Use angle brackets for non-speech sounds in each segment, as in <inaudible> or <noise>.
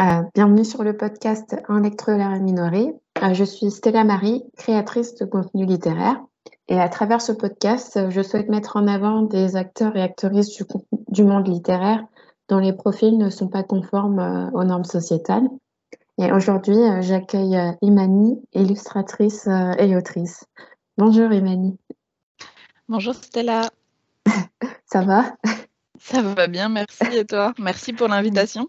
Euh, bienvenue sur le podcast Un lecteur minoré. Euh, je suis Stella Marie, créatrice de contenu littéraire. Et à travers ce podcast, je souhaite mettre en avant des acteurs et actrices du, du monde littéraire dont les profils ne sont pas conformes euh, aux normes sociétales. Et aujourd'hui, j'accueille Imani, illustratrice et autrice. Bonjour Imani. Bonjour Stella. <laughs> Ça va? Ça va bien, merci. Et toi? Merci pour l'invitation.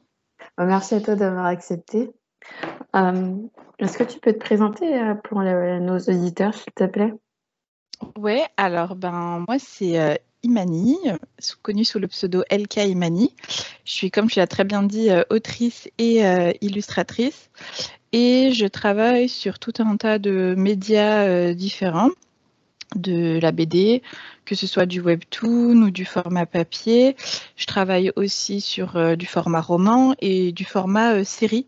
Bah, merci à toi d'avoir accepté. Euh, est-ce que tu peux te présenter euh, pour nos auditeurs, s'il te plaît? Oui, alors ben, moi c'est euh, Imani, connue sous le pseudo LK Imani. Je suis, comme tu l'as très bien dit, autrice et illustratrice. Et je travaille sur tout un tas de médias différents de la BD, que ce soit du webtoon ou du format papier. Je travaille aussi sur euh, du format roman et du format euh, série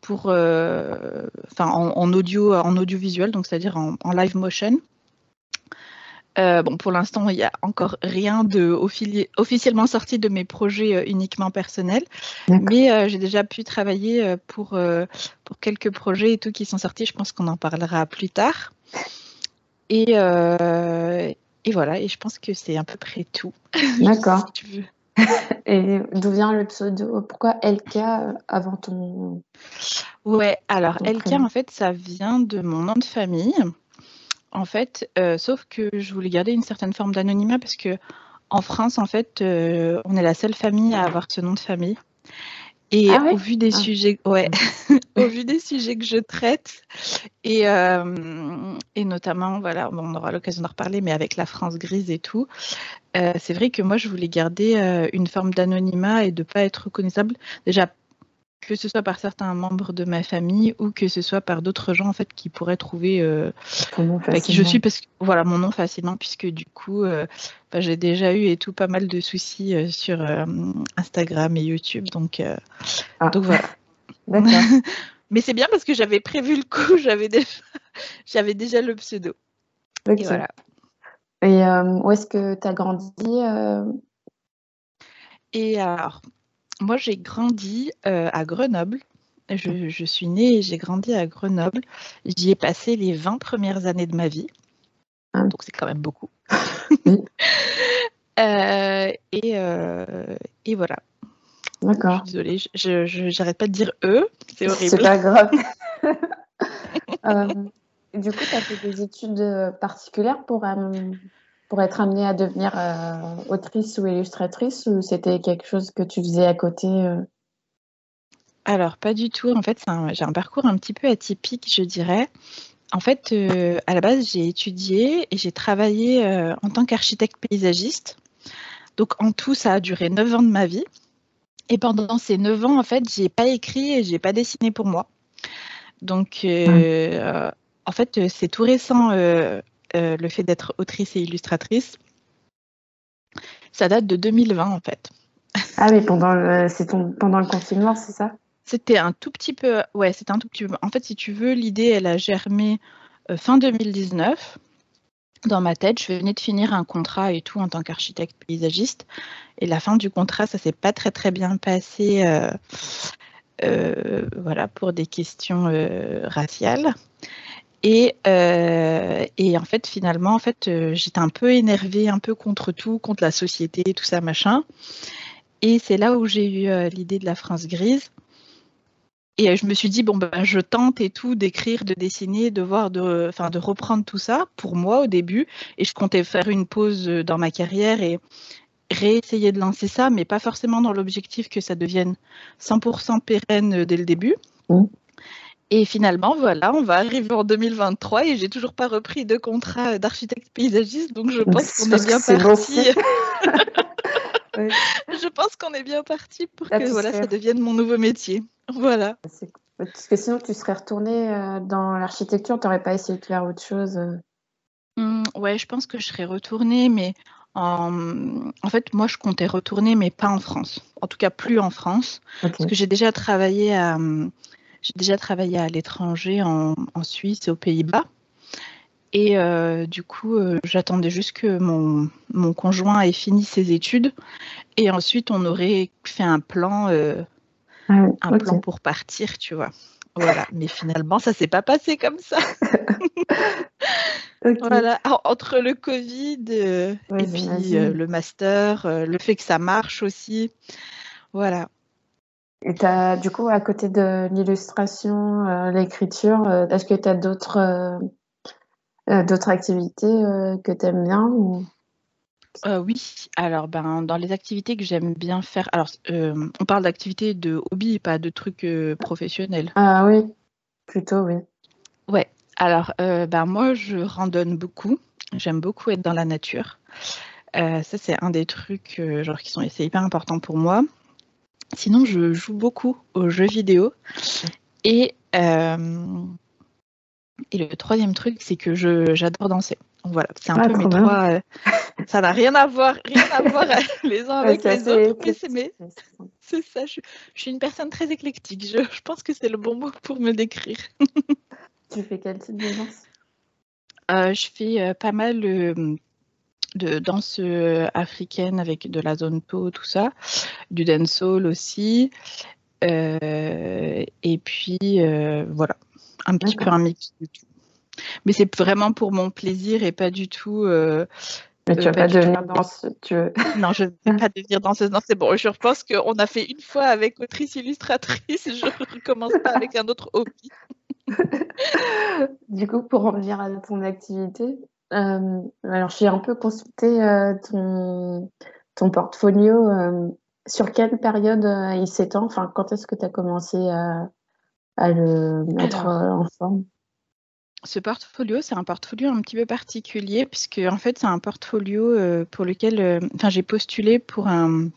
pour, euh, enfin, en, audio, en audiovisuel, donc c'est-à-dire en, live motion. bon, pour l'instant, il n'y a encore rien de officiellement sorti de mes projets uniquement personnels, mais j'ai déjà pu travailler pour, pour quelques projets et tout qui sont sortis. Je pense qu'on en parlera plus tard. Et, euh, et voilà, et je pense que c'est à peu près tout. <laughs> D'accord. si tu veux. <laughs> et d'où vient le pseudo? Pourquoi LK euh, avant ton. Ouais, alors LK, en fait, ça vient de mon nom de famille. En fait, euh, sauf que je voulais garder une certaine forme d'anonymat parce que en France, en fait, on est la seule famille à avoir ce nom de famille. Et ah au vu des ah. sujets, ouais, <laughs> au vu des sujets que je traite, et, euh, et notamment, voilà, on aura l'occasion d'en reparler, mais avec la France grise et tout, euh, c'est vrai que moi, je voulais garder euh, une forme d'anonymat et de pas être reconnaissable. Déjà, que ce soit par certains membres de ma famille ou que ce soit par d'autres gens en fait qui pourraient trouver euh, bah, qui je suis parce que voilà mon nom facilement puisque du coup euh, bah, j'ai déjà eu et tout pas mal de soucis euh, sur Instagram et YouTube donc ah. donc voilà. <laughs> <laughs> Mais c'est bien parce que j'avais prévu le coup <laughs> j'avais déjà j'avais déjà le pseudo. Et voilà. Et où est-ce que tu as grandi et alors moi, j'ai grandi euh, à Grenoble. Je, suis née et j'ai grandi à Grenoble. J'y ai passé les 20 premières années de ma vie. Ah. Donc, c'est quand même beaucoup. <laughs> <laughs> Euh, et, euh, et, voilà. D'accord. Désolée, je n'arrête pas de dire eux. C'est horrible. C'est pas grave. <laughs> du coup, tu as fait des études particulières pour pour être amenée à devenir euh, autrice ou illustratrice ou c'était quelque chose que tu faisais à côté euh? Alors, pas du tout. En fait, j'ai un parcours un petit peu atypique, je dirais. En fait, euh, à la base, j'ai étudié et j'ai travaillé en tant qu'architecte paysagiste. Donc, en tout, ça a duré 9 ans de ma vie. Et pendant ces 9 ans, en fait, j'ai pas écrit et j'ai pas dessiné pour moi. Donc, en fait, c'est tout récent euh, le fait d'être autrice et illustratrice, ça date de 2020 en fait. Ah oui, pendant le, ton, pendant le confinement, c'est ça? C'était un tout petit peu, ouais, c'était un tout petit peu. En fait, si tu veux, l'idée, elle a germé euh, fin 2019 dans ma tête. Je venais de finir un contrat et tout en tant qu'architecte paysagiste. Et la fin du contrat, ça s'est pas très très bien passé, euh, voilà, pour des questions raciales. Euh, et, en fait, finalement, en fait, euh, j'étais un peu énervée, un peu contre tout, contre la société, tout ça, machin. Et c'est là où j'ai eu euh, l'idée de la France grise. Et je me suis dit, bon, ben, je tente et tout d'écrire, de dessiner, de voir, de, enfin, de reprendre tout ça pour moi au début. Et je comptais faire une pause dans ma carrière et réessayer de lancer ça, mais pas forcément dans l'objectif que ça devienne 100% pérenne dès le début. Mmh. Et finalement, voilà, on va arriver en 2023 et j'ai toujours pas repris de contrat d'architecte paysagiste, donc je pense qu'on est bien parti. <laughs> Je pense qu'on est bien parti pour que voilà, ça devienne mon nouveau métier. Voilà. Parce que sinon, tu serais retourné euh, dans l'architecture, tu n'aurais pas essayé de faire autre chose euh? mmh, Ouais, je pense que je serais retournée, mais en... en, fait, moi, je comptais retourner, mais pas en France. En tout cas, plus en France. Parce que j'ai déjà travaillé à, j'ai déjà travaillé à l'étranger, en, Suisse et aux Pays-Bas. Et euh, du coup, euh, j'attendais juste que mon, mon, conjoint ait fini ses études. Et ensuite, on aurait fait un plan euh, ah un plan pour partir, tu vois. Voilà, mais finalement, ça s'est pas passé comme ça. <laughs> Voilà, entre le Covid et puis le master, le fait que ça marche aussi. Voilà. Et as, du coup, à côté de l'illustration, l'écriture, est-ce que tu as d'autres d'autres activités que tu aimes bien ou... oui, alors ben, dans les activités que j'aime bien faire, alors on parle d'activités de hobby, pas de trucs professionnels. Ah oui, plutôt oui. Ouais, alors, euh, ben moi, je randonne beaucoup. J'aime beaucoup être dans la nature. Euh, ça, c'est un des trucs euh, genre qui sont hyper important pour moi. Sinon, je joue beaucoup aux jeux vidéo. Et, et le troisième truc, c'est que j'adore danser. Voilà, c'est un ah, peu mes trois. ça n'a rien à voir, rien à voir <laughs> les uns avec les autres. Mais c'est ça. Je, suis une personne très éclectique. Je, je pense que c'est le bon mot pour me décrire. Tu fais quel type de danse? Euh, Je fais euh, pas mal euh, de danse africaine avec de la zone po, tout ça, du dancehall aussi. et puis voilà, un petit peu un mix de tout. Mais c'est vraiment pour mon plaisir et pas du tout. mais tu vas pas, devenir danseuse, tu veux... <laughs> Non, je ne vais pas devenir danseuse. Non, c'est bon. Je pense qu'on a fait une fois avec autrice illustratrice. Je ne recommence pas avec un autre hobby. <laughs> du coup, pour revenir à ton activité, euh, alors j'ai un peu consulté euh, ton, ton portfolio. Euh, sur quelle période il s'étend? Enfin, quand est-ce que tu as commencé à, le mettre en forme? Ce portfolio, c'est un portfolio un petit peu particulier puisque en fait, c'est un portfolio pour lequel, enfin, j'ai postulé pour un,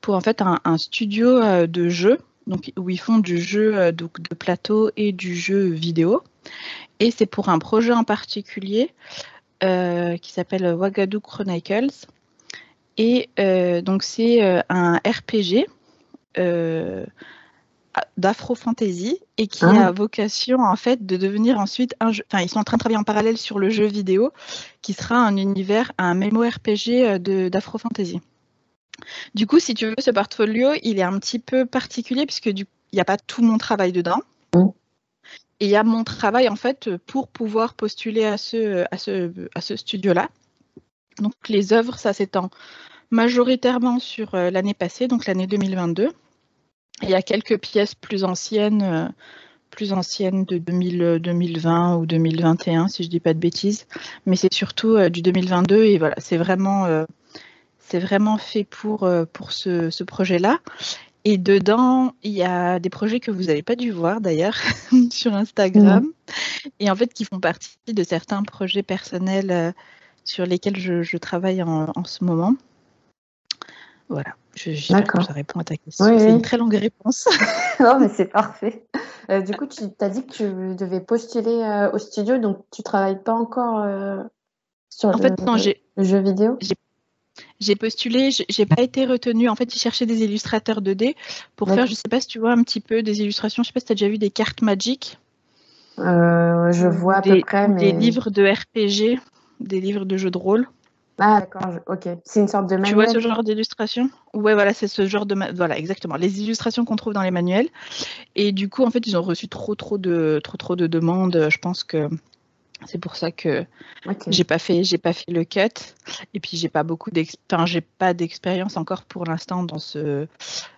pour en fait un studio de jeu donc, où ils font du jeu euh, de plateau et du jeu vidéo. Et c'est pour un projet en particulier euh, qui s'appelle Wagadu Chronicles. Et euh, donc c'est un RPG d'afro-fantasy et qui ah. a vocation en fait de devenir ensuite un jeu. Enfin, ils sont en train de travailler en parallèle sur le jeu vidéo qui sera un univers, un RPG d'afro-fantasy. Du coup, si tu veux, ce portfolio, il est un petit peu particulier puisque il n'y a pas tout mon travail dedans. Mm. Et a mon travail en fait pour pouvoir postuler à ce, à à studio-là. Donc les œuvres, ça s'étend majoritairement sur euh, l'année passée, donc l'année 2022. il y a quelques pièces plus anciennes, euh, plus anciennes de 2020 ou 2021, si je ne dis pas de bêtises. Mais c'est surtout euh, du 2022 et voilà, c'est vraiment fait euh, pour ce, projet-là. Et dedans, il y a des projets que vous n'avez pas dû voir d'ailleurs <laughs> sur Instagram et en fait qui font partie de certains projets personnels euh, sur lesquels je, travaille en, ce moment. Voilà, D'accord. ça répond à ta question. c'est une très longue réponse. <laughs> non, mais c'est parfait. Euh, du coup, tu as dit que tu devais postuler au studio, donc tu travailles pas encore sur en le, fait, non, le jeu vidéo? J'ai postulé, j'ai pas été retenue. En fait, ils cherchaient des illustrateurs 2D pour faire, je sais pas si tu vois un petit peu des illustrations. Je sais pas si tu as déjà vu des cartes Magic. Euh, je vois à peu près. Des livres de RPG, des livres de jeux de rôle. Ah d'accord, ok. C'est une sorte de manuel. Tu vois ce genre d'illustration? Ouais, voilà, c'est ce genre de voilà, exactement. Les illustrations qu'on trouve dans les manuels. Et du coup, en fait, ils ont reçu trop, trop de, trop, trop de demandes. Je pense que c'est pour ça que j'ai pas fait, j'ai pas fait le cut. Et puis j'ai pas beaucoup j'ai pas d'expérience encore pour l'instant dans ce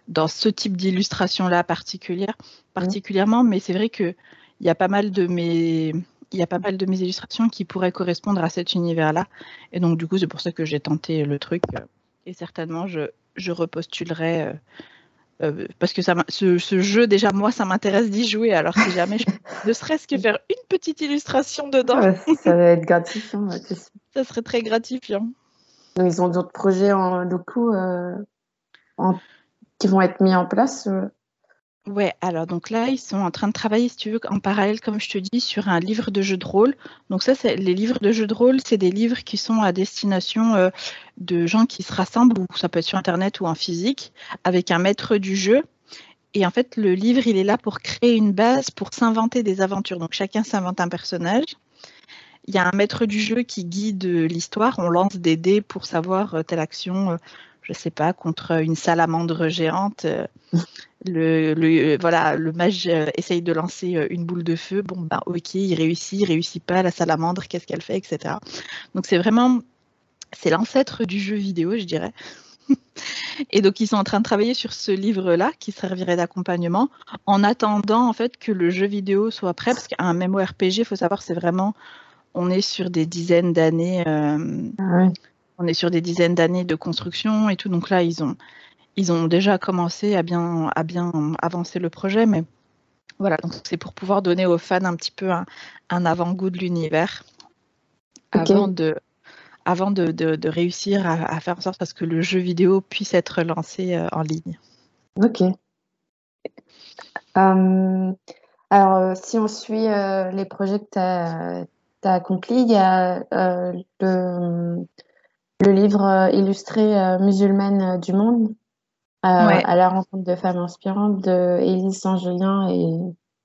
dans ce type d'illustration là particulière, particulièrement. Mais c'est vrai que il y a pas mal de mes il y a pas mal de mes illustrations qui pourraient correspondre à cet univers-là. Et donc, du coup, c'est pour ça que j'ai tenté le truc. Et certainement, je, je repostulerai euh, parce que ça, ce, ce, jeu, déjà, moi, ça m'intéresse d'y jouer. Alors, si jamais je ne serait-ce que faire une petite illustration dedans. ça va être gratifiant. ça serait très gratifiant. ils ont d'autres projets en locaux euh, qui vont être mis en place euh, Ouais, alors donc là, ils sont en train de travailler, si tu veux, en parallèle, comme je te dis, sur un livre de jeu de rôle. Donc ça, c'est les livres de jeu de rôle, c'est des livres qui sont à destination euh, de gens qui se rassemblent, ou ça peut être sur Internet ou en physique, avec un maître du jeu. Et en fait, le livre, il est là pour créer une base, pour s'inventer des aventures. Donc chacun s'invente un personnage. Il y a un maître du jeu qui guide l'histoire. On lance des dés pour savoir euh, telle action. Euh, je sais pas, contre une salamandre géante. <laughs> Le, voilà, le mage essaye de lancer une boule de feu. Bon, bah, ok, il réussit, il réussit pas. La salamandre, qu'est-ce qu'elle fait, etc. Donc c'est vraiment, c'est l'ancêtre du jeu vidéo, je dirais. <laughs> Et donc, ils sont en train de travailler sur ce livre-là qui servirait d'accompagnement en attendant en fait que le jeu vidéo soit prêt. Parce qu'un MMORPG, il faut savoir, c'est vraiment, on est sur des dizaines d'années. Euh, ah on est sur des dizaines d'années de construction et tout. Donc là, ils ont, ils ont déjà commencé à bien, à bien avancer le projet. Mais voilà, donc c'est pour pouvoir donner aux fans un petit peu un, avant-goût de l'univers avant de avant de, réussir à, faire en sorte à ce que le jeu vidéo puisse être lancé euh, en ligne. Ok. Euh, alors, euh, si on suit les projets que tu as, accomplis, il y a le, livre illustré Musulmane du monde, à la rencontre de femmes inspirantes de Élise Saint-Julien et,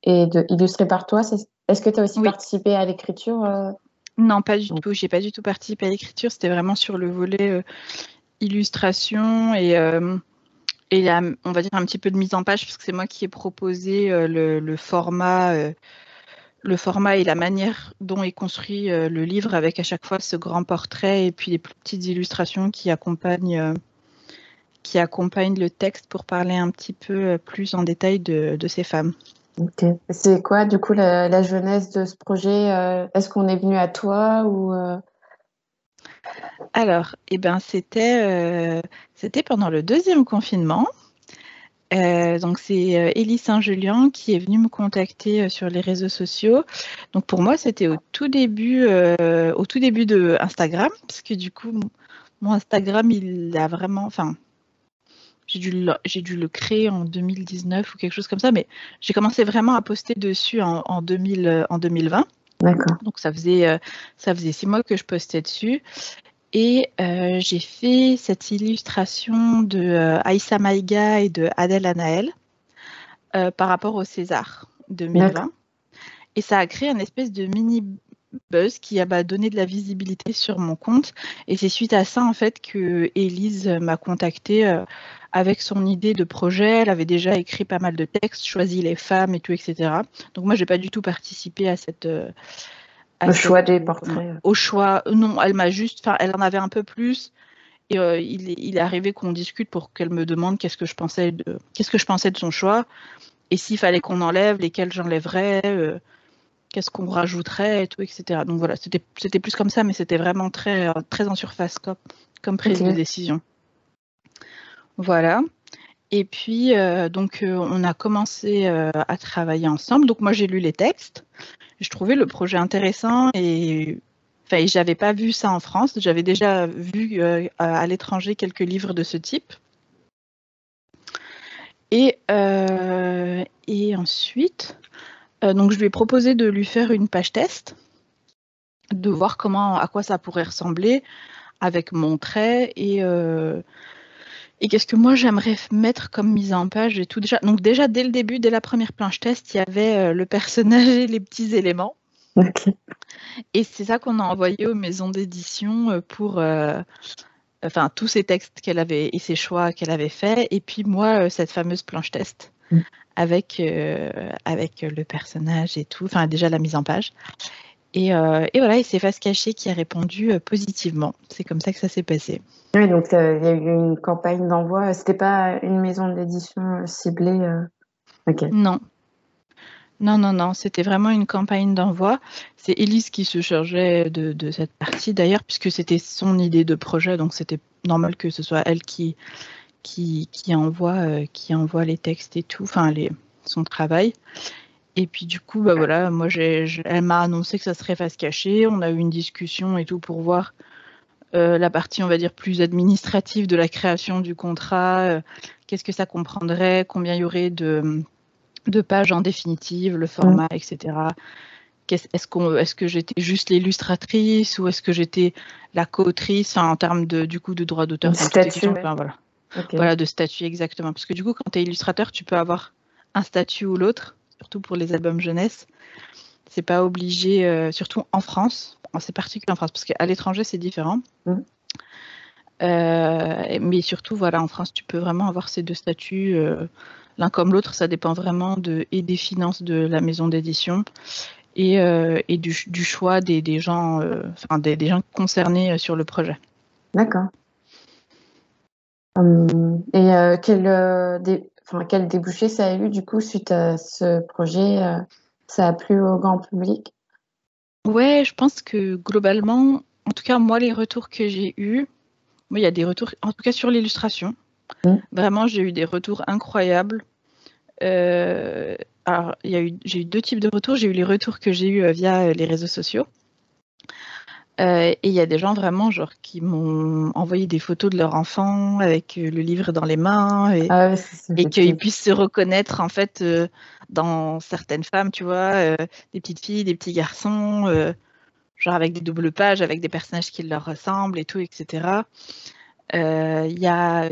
et de, illustré par toi. Est-ce que tu as aussi participé à l'écriture non, pas du tout. J'ai pas du tout participé à l'écriture. C'était vraiment sur le volet euh, illustration et, euh, et on va dire un petit peu de mise en page parce que c'est moi qui ai proposé euh, le, format, le format et la manière dont est construit le livre avec à chaque fois ce grand portrait et puis les petites illustrations qui accompagnent qui accompagnent le texte pour parler un petit peu plus en détail de ces femmes. C'est quoi, du coup, la, jeunesse de ce projet euh, Est-ce qu'on est venu à toi ou euh? Alors, eh ben, c'était euh, c'était pendant le deuxième confinement. Donc, c'est Élie Saint-Julien qui est venue me contacter sur les réseaux sociaux. Donc, pour moi, c'était au tout début, au tout début de Instagram, parce que du coup, mon Instagram, il a vraiment, enfin, j'ai dû, le, j'ai dû le créer en 2019 ou quelque chose comme ça, mais j'ai commencé vraiment à poster dessus en, en, 2000, en 2020. D'accord. Donc ça faisait, euh, ça faisait six mois que je postais dessus. Et euh, j'ai fait cette illustration de euh, Aïssa Maïga et de Adèle Anaël par rapport au César 2020. Et ça a créé un espèce de mini buzz qui a bah, donné de la visibilité sur mon compte. Et c'est suite à ça, en fait, que Elise m'a contactée avec son idée de projet. Elle avait déjà écrit pas mal de textes, choisi les femmes et tout, etc. Donc moi, j'ai pas du tout participé à cette. Euh, au choix des portraits. Au choix, non, elle m'a juste, enfin, elle en avait un peu plus. Et euh, il, il, est arrivé qu'on discute pour qu'elle me demande qu'est-ce que je pensais de, qu'est-ce que je pensais de son choix, et s'il fallait qu'on enlève, lesquels j'enlèverais, euh, qu'est-ce qu'on rajouterait, et tout, etc. Donc voilà, c'était, c'était plus comme ça, mais c'était vraiment très, très en surface comme, comme prise de décision. Voilà. Et puis, euh, donc, euh, on a commencé euh, à travailler ensemble. Donc, moi, j'ai lu les textes. Je trouvais le projet intéressant et enfin, j'avais pas vu ça en France. J'avais déjà vu à l'étranger quelques livres de ce type. Et, et ensuite, donc, je lui ai proposé de lui faire une page test, de voir comment, à quoi ça pourrait ressembler avec mon trait et et qu'est-ce que moi j'aimerais mettre comme mise en page et tout déjà Donc déjà dès le début, dès la première planche test, il y avait euh, le personnage et les petits éléments. Et c'est ça qu'on a envoyé aux maisons d'édition euh, pour euh, enfin tous ces textes qu'elle avait et ses choix qu'elle avait fait. Et puis moi cette fameuse planche test mm. avec avec le personnage et tout. Enfin déjà la mise en page. Et, et voilà, et c'est Face Cachée qui a répondu positivement. C'est comme ça que ça s'est passé. Oui, donc euh, il y a eu une campagne d'envoi. C'était pas une maison d'édition euh, ciblée. Euh, non. Non, non, non, c'était vraiment une campagne d'envoi. C'est Elise qui se chargeait de, cette partie d'ailleurs, puisque c'était son idée de projet, donc c'était normal que ce soit elle qui, qui, qui envoie, qui envoie les textes et tout, enfin les, son travail. Et puis du coup, bah voilà, moi elle m'a annoncé que ça serait face cachée. On a eu une discussion et tout pour voir euh, la partie, on va dire, plus administrative de la création du contrat, euh, qu'est-ce que ça comprendrait, combien il y aurait de, de pages en définitive, le format, mm. etc. Est-ce est que j'étais juste l'illustratrice ou est-ce que j'étais la co-autrice en termes de, du coup de droit d'auteur statut, voilà. voilà, de statut exactement. Parce que du coup, quand tu es illustrateur, tu peux avoir un statut ou l'autre, surtout pour les albums jeunesse. C'est pas obligé, euh, surtout en France, c'est particulier en France, parce qu'à l'étranger, c'est différent. Mm. mais surtout, voilà, en France, tu peux vraiment avoir ces deux statuts, l'un comme l'autre. Ça dépend vraiment de, et des finances de la maison d'édition et, et du, choix des, des gens, enfin, des, des, gens concernés sur le projet. D'accord. Hum, et quel, des, enfin, quel débouché ça a eu du coup suite à ce projet Ça a plu au grand public? Ouais, je pense que globalement, en tout cas, moi, les retours que j'ai eus, il y a des retours, en tout cas sur l'illustration. Mmh. Vraiment, j'ai eu des retours incroyables. Euh, alors, j'ai eu deux types de retours. J'ai eu les retours que j'ai eus euh, via euh, les réseaux sociaux. Et il y a des gens vraiment genre qui m'ont envoyé des photos de leur enfant avec le livre dans les mains et, ah et qu'ils puissent se reconnaître en fait dans certaines femmes, tu vois, euh, des petites filles, des petits garçons, euh, genre avec des doubles pages, avec des personnages qui leur ressemblent et tout, etc. Euh, il y a.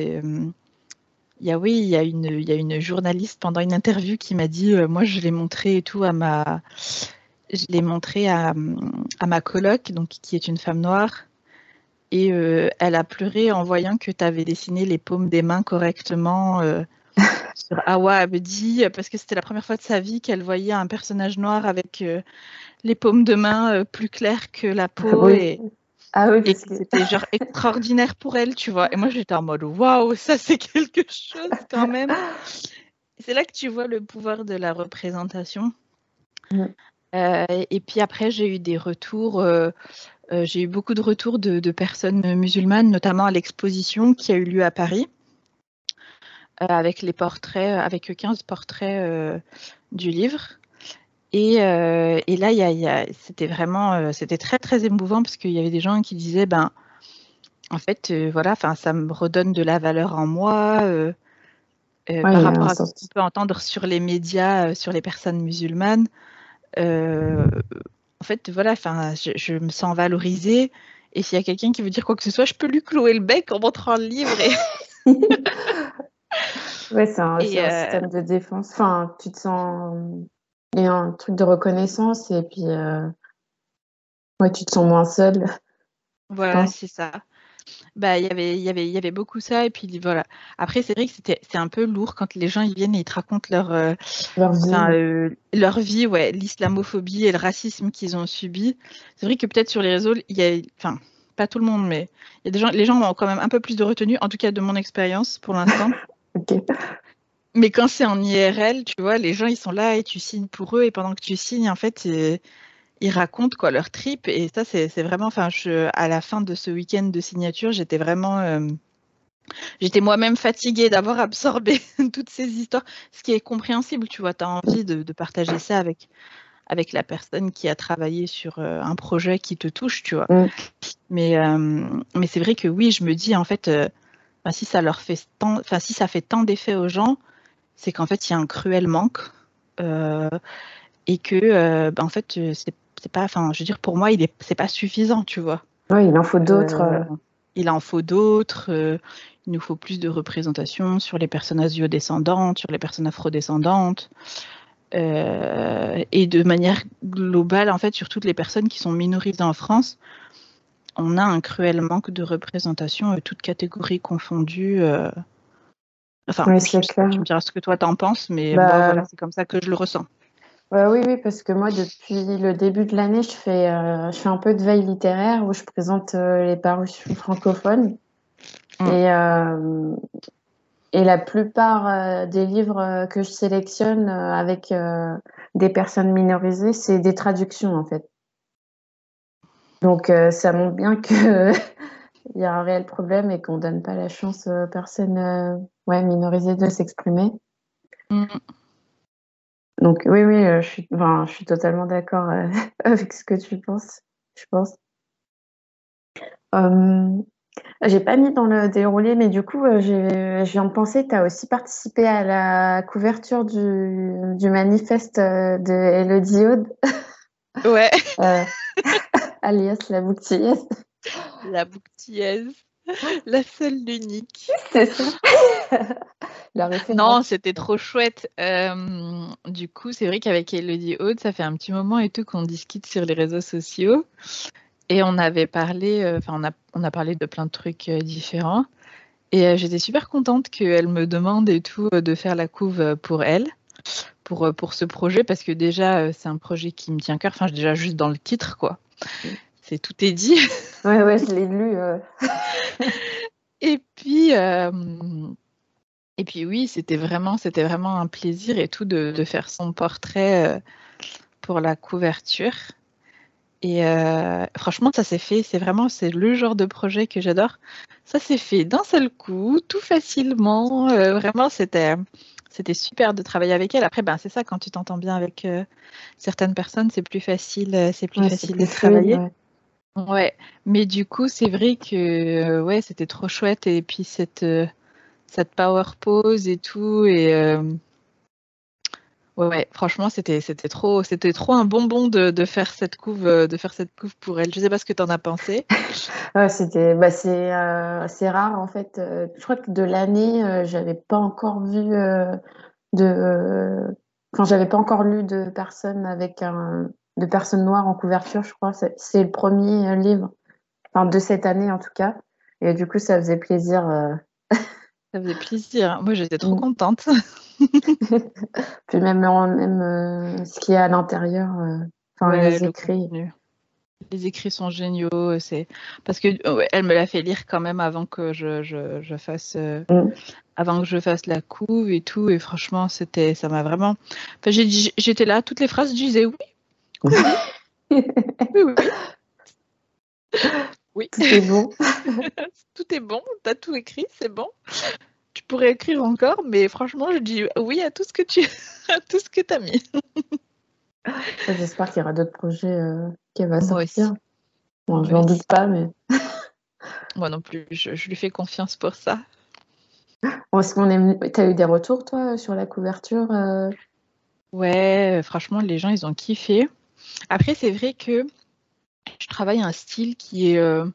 Il y a, oui, il y a, une, il y a une journaliste pendant une interview qui m'a dit, moi je l'ai montré et tout à ma, je l'ai montré à, à, ma coloc, donc qui est une femme noire, et elle a pleuré en voyant que tu avais dessiné les paumes des mains correctement <laughs> sur Awa Abedi parce que c'était la première fois de sa vie qu'elle voyait un personnage noir avec euh, les paumes de main euh, plus claires que la peau et, ah oui, c'était genre extraordinaire pour elle, tu vois. Et moi j'étais en mode waouh, ça c'est quelque chose quand même. <laughs> c'est là que tu vois le pouvoir de la représentation. Euh, et puis après j'ai eu des retours. j'ai eu beaucoup de retours de, de personnes musulmanes, notamment à l'exposition qui a eu lieu à Paris. Euh, avec les portraits, euh, avec 15 portraits euh, du livre. Et, et, là, y y a, c'était vraiment, c'était très très émouvant parce qu'il y avait des gens qui disaient, ben, en fait, voilà, enfin, ça me redonne de la valeur en moi. par rapport à ce qu'on peut entendre sur les médias, sur les personnes musulmanes. En fait, voilà, enfin, je, je, me sens valorisée. Et s'il y a quelqu'un qui veut dire quoi que ce soit, je peux lui clouer le bec en montrant le livre. Et... <laughs> Ouais, c'est un, euh, système de défense. Enfin, tu te sens. Il y a un truc de reconnaissance et puis. Euh, ouais, tu te sens moins seul. Voilà, c'est ça. Bah, y avait, y avait, y avait beaucoup ça et puis voilà. Après, c'est vrai que c'était, c'est un peu lourd quand les gens ils viennent et ils te racontent leur, euh, leur vie, leur vie ouais, l'islamophobie et le racisme qu'ils ont subi. C'est vrai que peut-être sur les réseaux, il y a, enfin, pas tout le monde, mais il y a des gens, les gens ont quand même un peu plus de retenue, en tout cas de mon expérience pour l'instant. <laughs> Mais quand c'est en IRL, tu vois, les gens ils sont là et tu signes pour eux et pendant que tu signes, en fait, ils, racontent quoi leur trip et ça c'est vraiment, enfin, à la fin de ce week-end de signature, j'étais vraiment, euh, j'étais moi-même fatiguée d'avoir absorbé <laughs> toutes ces histoires, ce qui est compréhensible, tu vois, tu as envie de, partager ça avec avec la personne qui a travaillé sur euh, un projet qui te touche, tu vois. Mm. Mais, euh, mais c'est vrai que oui, je me dis en fait, si ça leur fait tant, enfin si ça fait tant d'effet aux gens, c'est qu'en fait il y a un cruel manque et que ben, en fait euh, c'est pas, enfin je veux dire pour moi il est c'est pas suffisant, tu vois. Oui, il en faut d'autres. il en faut d'autres. il nous faut plus de représentation sur les personnes asio-descendantes, sur les personnes afrodescendantes. et de manière globale, en fait, sur toutes les personnes qui sont minorisées en France, on a un cruel manque de représentation, euh, toutes catégories confondues. Euh. Enfin, oui, tu me diras ce que toi t'en penses, mais bah, c'est comme ça que je le ressens. Oui, oui, parce que moi, depuis le début de l'année, je fais, euh, je fais un peu de veille littéraire où je présente les parutions francophones. Mm. Et, et la plupart des livres que je sélectionne avec des personnes minorisées, c'est des traductions, en fait. Donc euh, ça montre bien qu'il <laughs> y a un réel problème et qu'on donne pas la chance aux personnes euh, ouais, minorisées de s'exprimer. Mm. Donc oui, oui, euh, je, suis, enfin, je suis totalement d'accord <laughs> avec ce que tu penses, je pense. Euh, j'ai pas mis dans le déroulé, mais du coup, je viens de penser, tu as aussi participé à la couverture du, du manifeste de Elodie Aude. Ouais. <laughs> <laughs> alias la bouctillaise. La bouctillaise. <laughs> La seule, l'unique. C'est ça. <laughs> non, c'était trop chouette. Euh, du coup, c'est vrai qu'avec Elodie Haute, ça fait un petit moment et tout qu'on discute sur les réseaux sociaux. Et on avait parlé, enfin, on, a, on a parlé de plein de trucs différents. Et j'étais super contente qu'elle me demande et tout de faire la couve pour elle, pour, pour ce projet, parce que déjà, c'est un projet qui me tient cœur. Enfin, déjà, juste dans le titre, quoi. C'est tout est dit. <laughs> Ouais, ouais, je l'ai lu. et puis, et puis oui, c'était vraiment, c'était vraiment un plaisir et tout de, de faire son portrait euh, pour la couverture. Et euh, franchement, ça s'est fait. C'est vraiment, c'est le genre de projet que j'adore. Ça s'est fait d'un seul coup, tout facilement. Euh, vraiment, c'était, c'était super de travailler avec elle. Après, ben c'est ça, quand tu t'entends bien avec certaines personnes, c'est plus facile, c'est plus facile de travailler. ouais. Ouais. mais du coup, c'est vrai que ouais, c'était trop chouette. Et puis cette cette power pose et tout. Et euh, ouais, franchement, c'était c'était trop c'était trop un bonbon de, de, faire cette couve euh, de faire cette couve pour elle. Je sais pas ce que tu en as pensé. <laughs> c'était bah c'est euh, c'est rare en fait. Je crois que de l'année, j'avais pas encore vu de quand j'avais pas encore lu de personnes avec un de personnes noires en couverture. Je crois c'est le premier livre, enfin de cette année en tout cas. Et du coup, ça faisait plaisir <laughs> ça faisait plaisir. Moi, j'étais trop mmh. contente. <laughs> Puis même, même euh, ce qu'il y a à l'intérieur, euh, enfin les écrits. Les écrits sont géniaux. C'est parce que elle me l'a fait lire quand même avant que je, je, je fasse mmh. avant que je fasse la couve et tout. Et franchement, c'était ça m'a vraiment. Enfin, j'étais là, toutes les phrases, je disais oui. Oui, oui. oui. Tout est bon. <laughs> tout est bon, t'as tout écrit, c'est bon tu pourrais écrire encore, mais franchement, je dis oui à tout ce que tu <laughs> à tout ce que as mis. J'espère qu'il y aura d'autres projets euh, qui vont sortir. Bon, je n'en doute pas, mais. <laughs> Moi non plus, je, lui fais confiance pour ça. Est-ce qu'on as eu des retours, toi, sur la couverture euh? Ouais, franchement, les gens, ils ont kiffé. Après, c'est vrai que je travaille un style qui est, euh,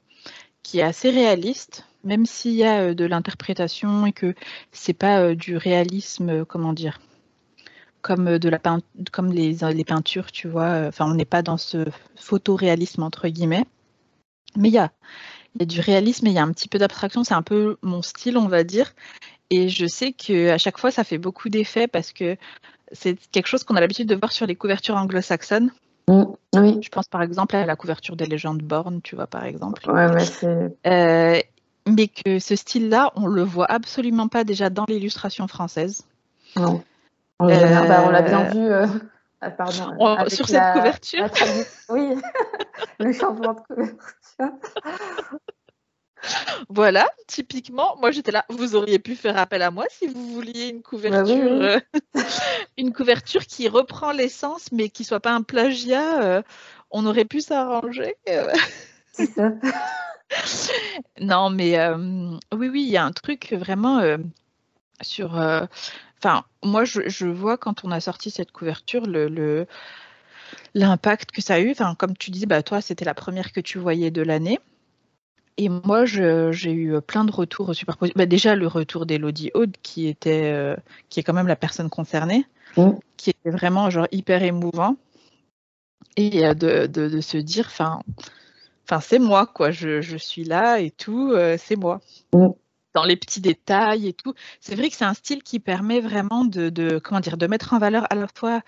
qui est assez réaliste même s'il y a de l'interprétation et que c'est pas du réalisme, comment dire, comme de la comme les, les, peintures, tu vois. Enfin, on n'est pas dans ce photoréalisme entre guillemets, mais il y a, y a du réalisme et il y a un petit peu d'abstraction. C'est un peu mon style, on va dire. Et je sais que à chaque fois, ça fait beaucoup d'effets parce que c'est quelque chose qu'on a l'habitude de voir sur les couvertures anglo-saxonnes. Mmh, oui. Je pense par exemple à la couverture des légendes Born, tu vois, par exemple. Ouais, ouais, euh, mais que ce style-là, on le voit absolument pas déjà dans l'illustration française. Non. On, bah, l'a bien vu. Euh, sur cette couverture. oui, <laughs> le changement de couverture. Voilà, typiquement, moi j'étais là, vous auriez pu faire appel à moi si vous vouliez une couverture, bah euh, <laughs> une couverture qui reprend l'essence mais qui soit pas un plagiat, euh, on aurait pu s'arranger. C'est ça <laughs> non, mais oui, oui, il y a un truc vraiment sur. Enfin, moi, je, vois quand on a sorti cette couverture, le, l'impact que ça a eu. Enfin, comme tu disais, bah, toi, c'était la première que tu voyais de l'année. Et moi, j'ai eu plein de retours superposés. Bah, déjà, le retour d'Elodie Aude, qui était, qui est quand même la personne concernée, mmh. qui était vraiment genre hyper émouvant. Et de, de, de se dire, enfin, c'est moi, quoi. Je, je, suis là et tout, euh, c'est moi. Mm. Dans les petits détails et tout. C'est vrai que c'est un style qui permet vraiment de, de, comment dire, de mettre en valeur à la fois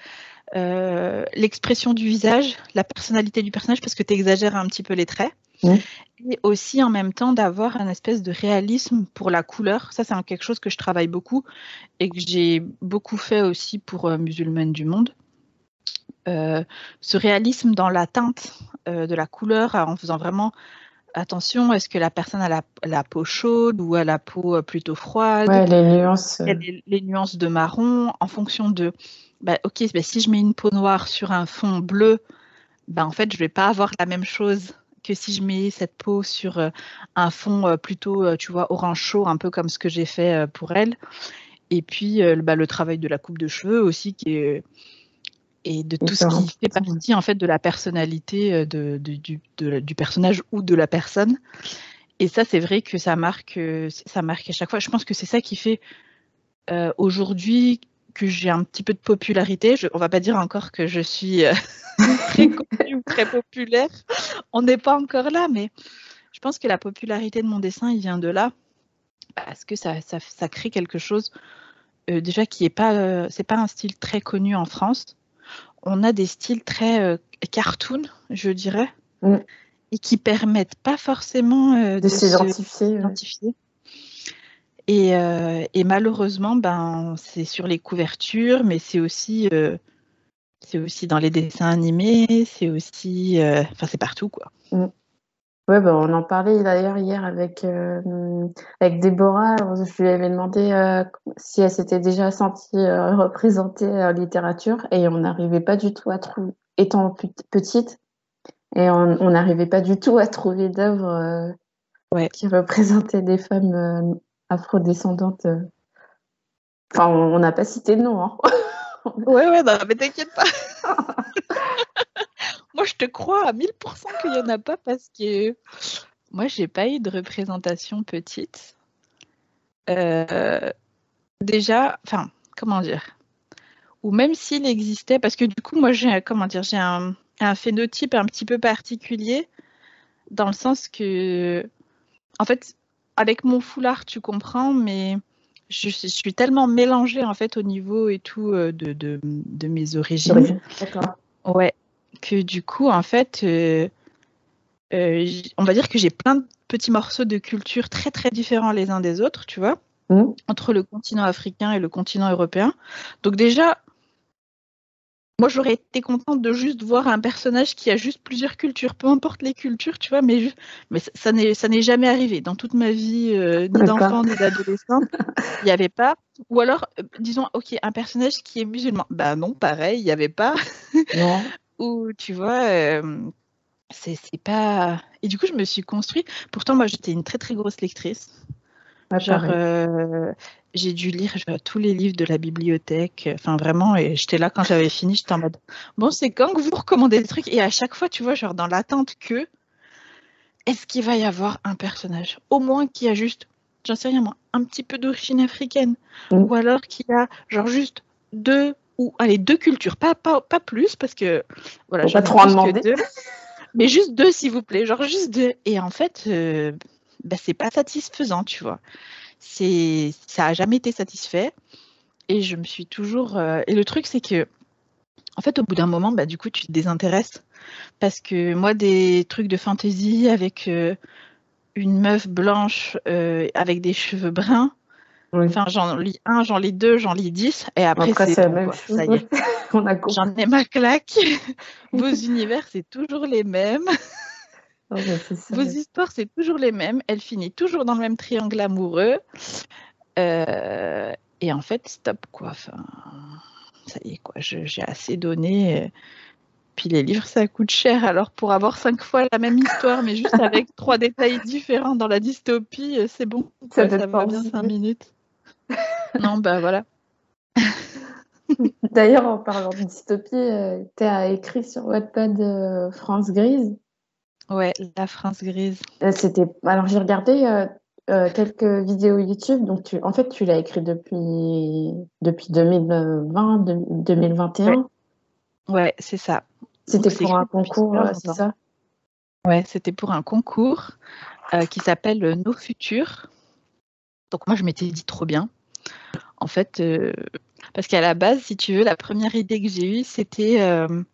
euh, l'expression du visage, la personnalité du personnage, parce que tu exagères un petit peu les traits. Et aussi en même temps d'avoir un espèce de réalisme pour la couleur. Ça, c'est quelque chose que je travaille beaucoup et que j'ai beaucoup fait aussi pour euh, Musulmane du Monde. Euh, ce réalisme dans la teinte euh, de la couleur en faisant vraiment attention, est-ce que la personne a la, peau chaude ou a la peau euh, plutôt froide? Les nuances. Les, nuances de marron en fonction de, bah, ok, bah, si je mets une peau noire sur un fond bleu, bah, en fait, je vais pas avoir la même chose que si je mets cette peau sur un fond plutôt, tu vois, orange chaud, un peu comme ce que j'ai fait pour elle. Et puis, bah, le travail de la coupe de cheveux aussi, qui est et de tout ce qui fait partie en fait de la personnalité euh, de, du, du, personnage ou de la personne. Et ça, c'est vrai que ça marque, euh, ça marque à chaque fois. Je pense que c'est ça qui fait euh, aujourd'hui que j'ai un petit peu de popularité. Je, on va pas dire encore que je suis euh, <laughs> très connue ou très populaire. On n'est pas encore là, mais je pense que la popularité de mon dessin, il vient de là parce que ça, ça, ça crée quelque chose euh, déjà qui est pas, euh, c'est pas un style très connu en France. On a des styles très cartoon, je dirais, mm. et qui permettent pas forcément de, de s'identifier. Et, et, malheureusement, ben, c'est sur les couvertures, mais c'est aussi, c'est aussi dans les dessins animés, c'est aussi, enfin, c'est partout, quoi. Mm. Ouais, bah, on en parlait d'ailleurs hier avec, euh, avec Déborah. Je lui avais demandé euh, si elle s'était déjà sentie euh, <laughs> représentée en littérature et on n'arrivait pas du tout à trouver, étant petite, et on n'arrivait pas du tout à trouver d'œuvres ouais. qui représentaient des femmes afrodescendantes. Enfin, on n'a pas cité de nom. Hein. <laughs> ouais, ouais, non, mais t'inquiète pas. <laughs> Moi, je te crois à 1000% qu'il n'y en a pas parce que moi, j'ai pas eu de représentation petite. Euh, déjà, enfin, comment dire? Ou même s'il existait, parce que du coup, moi, j'ai comment dire, j'ai un, phénotype un petit peu particulier, dans le sens que, en fait, avec mon foulard, tu comprends, mais je, suis tellement mélangée en fait au niveau et tout euh, de, de, de mes origines. D'accord. Ouais, que du coup, en fait, euh, euh, on va dire que j'ai plein de petits morceaux de culture très très différents les uns des autres, tu vois, mmh. entre le continent africain et le continent européen. Donc déjà, moi j'aurais été contente de juste voir un personnage qui a juste plusieurs cultures, peu importe les cultures, tu vois, mais, mais ça n'est ça n'est jamais arrivé dans toute ma vie, euh, ni d'enfant ni d'adolescent, <laughs> il n'y avait pas. Ou alors, disons, ok, un personnage qui est musulman, bah non, pareil, il n'y avait pas. <laughs> Non <laughs> où tu vois, c'est pas. Et du coup, je me suis construite. Pourtant, moi, j'étais une très très grosse lectrice. Genre, j'ai dû lire tous les livres de la bibliothèque. Enfin, vraiment, et j'étais là quand j'avais fini, j'étais en mode bon, c'est quand que vous recommandez des trucs? Et à chaque fois, tu vois, genre dans l'attente que est-ce qu'il va y avoir un personnage? Au moins qui a juste, j'en sais rien moi, un petit peu d'origine africaine. Mmh. Ou alors qui a genre juste deux ou allez deux cultures, pas, pas, pas plus parce que voilà, pas trop en demander. Deux, mais juste deux s'il vous plaît, genre juste deux. Et en fait, euh, bah, c'est pas satisfaisant, tu vois. C'est, ça a jamais été satisfait. Et je me suis toujours. Euh, et le truc, c'est que, en fait, au bout d'un moment, bah, du coup, tu te désintéresses. Parce que moi, des trucs de fantasy avec euh, une meuf blanche avec des cheveux bruns, Enfin, j'en lis un, j'en lis deux, j'en lis dix, et après, c'est la même chose. <laughs> J'en ai ma claque. <laughs> Vos univers, c'est toujours les mêmes. <laughs> Oh, Vos histoires, c'est toujours les mêmes. Elles finissent toujours dans le même triangle amoureux. Euh, et en fait, stop, quoi. Enfin, ça y est, quoi. J'ai assez donné. Puis les livres, ça coûte cher. Alors pour avoir cinq fois la même histoire, mais juste avec <laughs> trois détails différents dans la dystopie, c'est bon. Ça, ça va bien cinq minutes non, bah voilà. <laughs> D'ailleurs, en parlant de dystopie, euh, tu as écrit sur Wattpad euh, France Grise. Ouais, la France Grise. Euh, c'était. Alors j'ai regardé quelques vidéos YouTube. Donc tu... en fait, tu l'as écrit depuis depuis 2020, 2021. Ouais, c'est ça. C'était pour un concours, c'est ça? Ouais, c'était pour un concours qui s'appelle Nos Futurs. Donc moi, je m'étais dit trop bien. En fait, euh, parce qu'à la base, si tu veux, la première idée que j'ai eue, c'était, euh,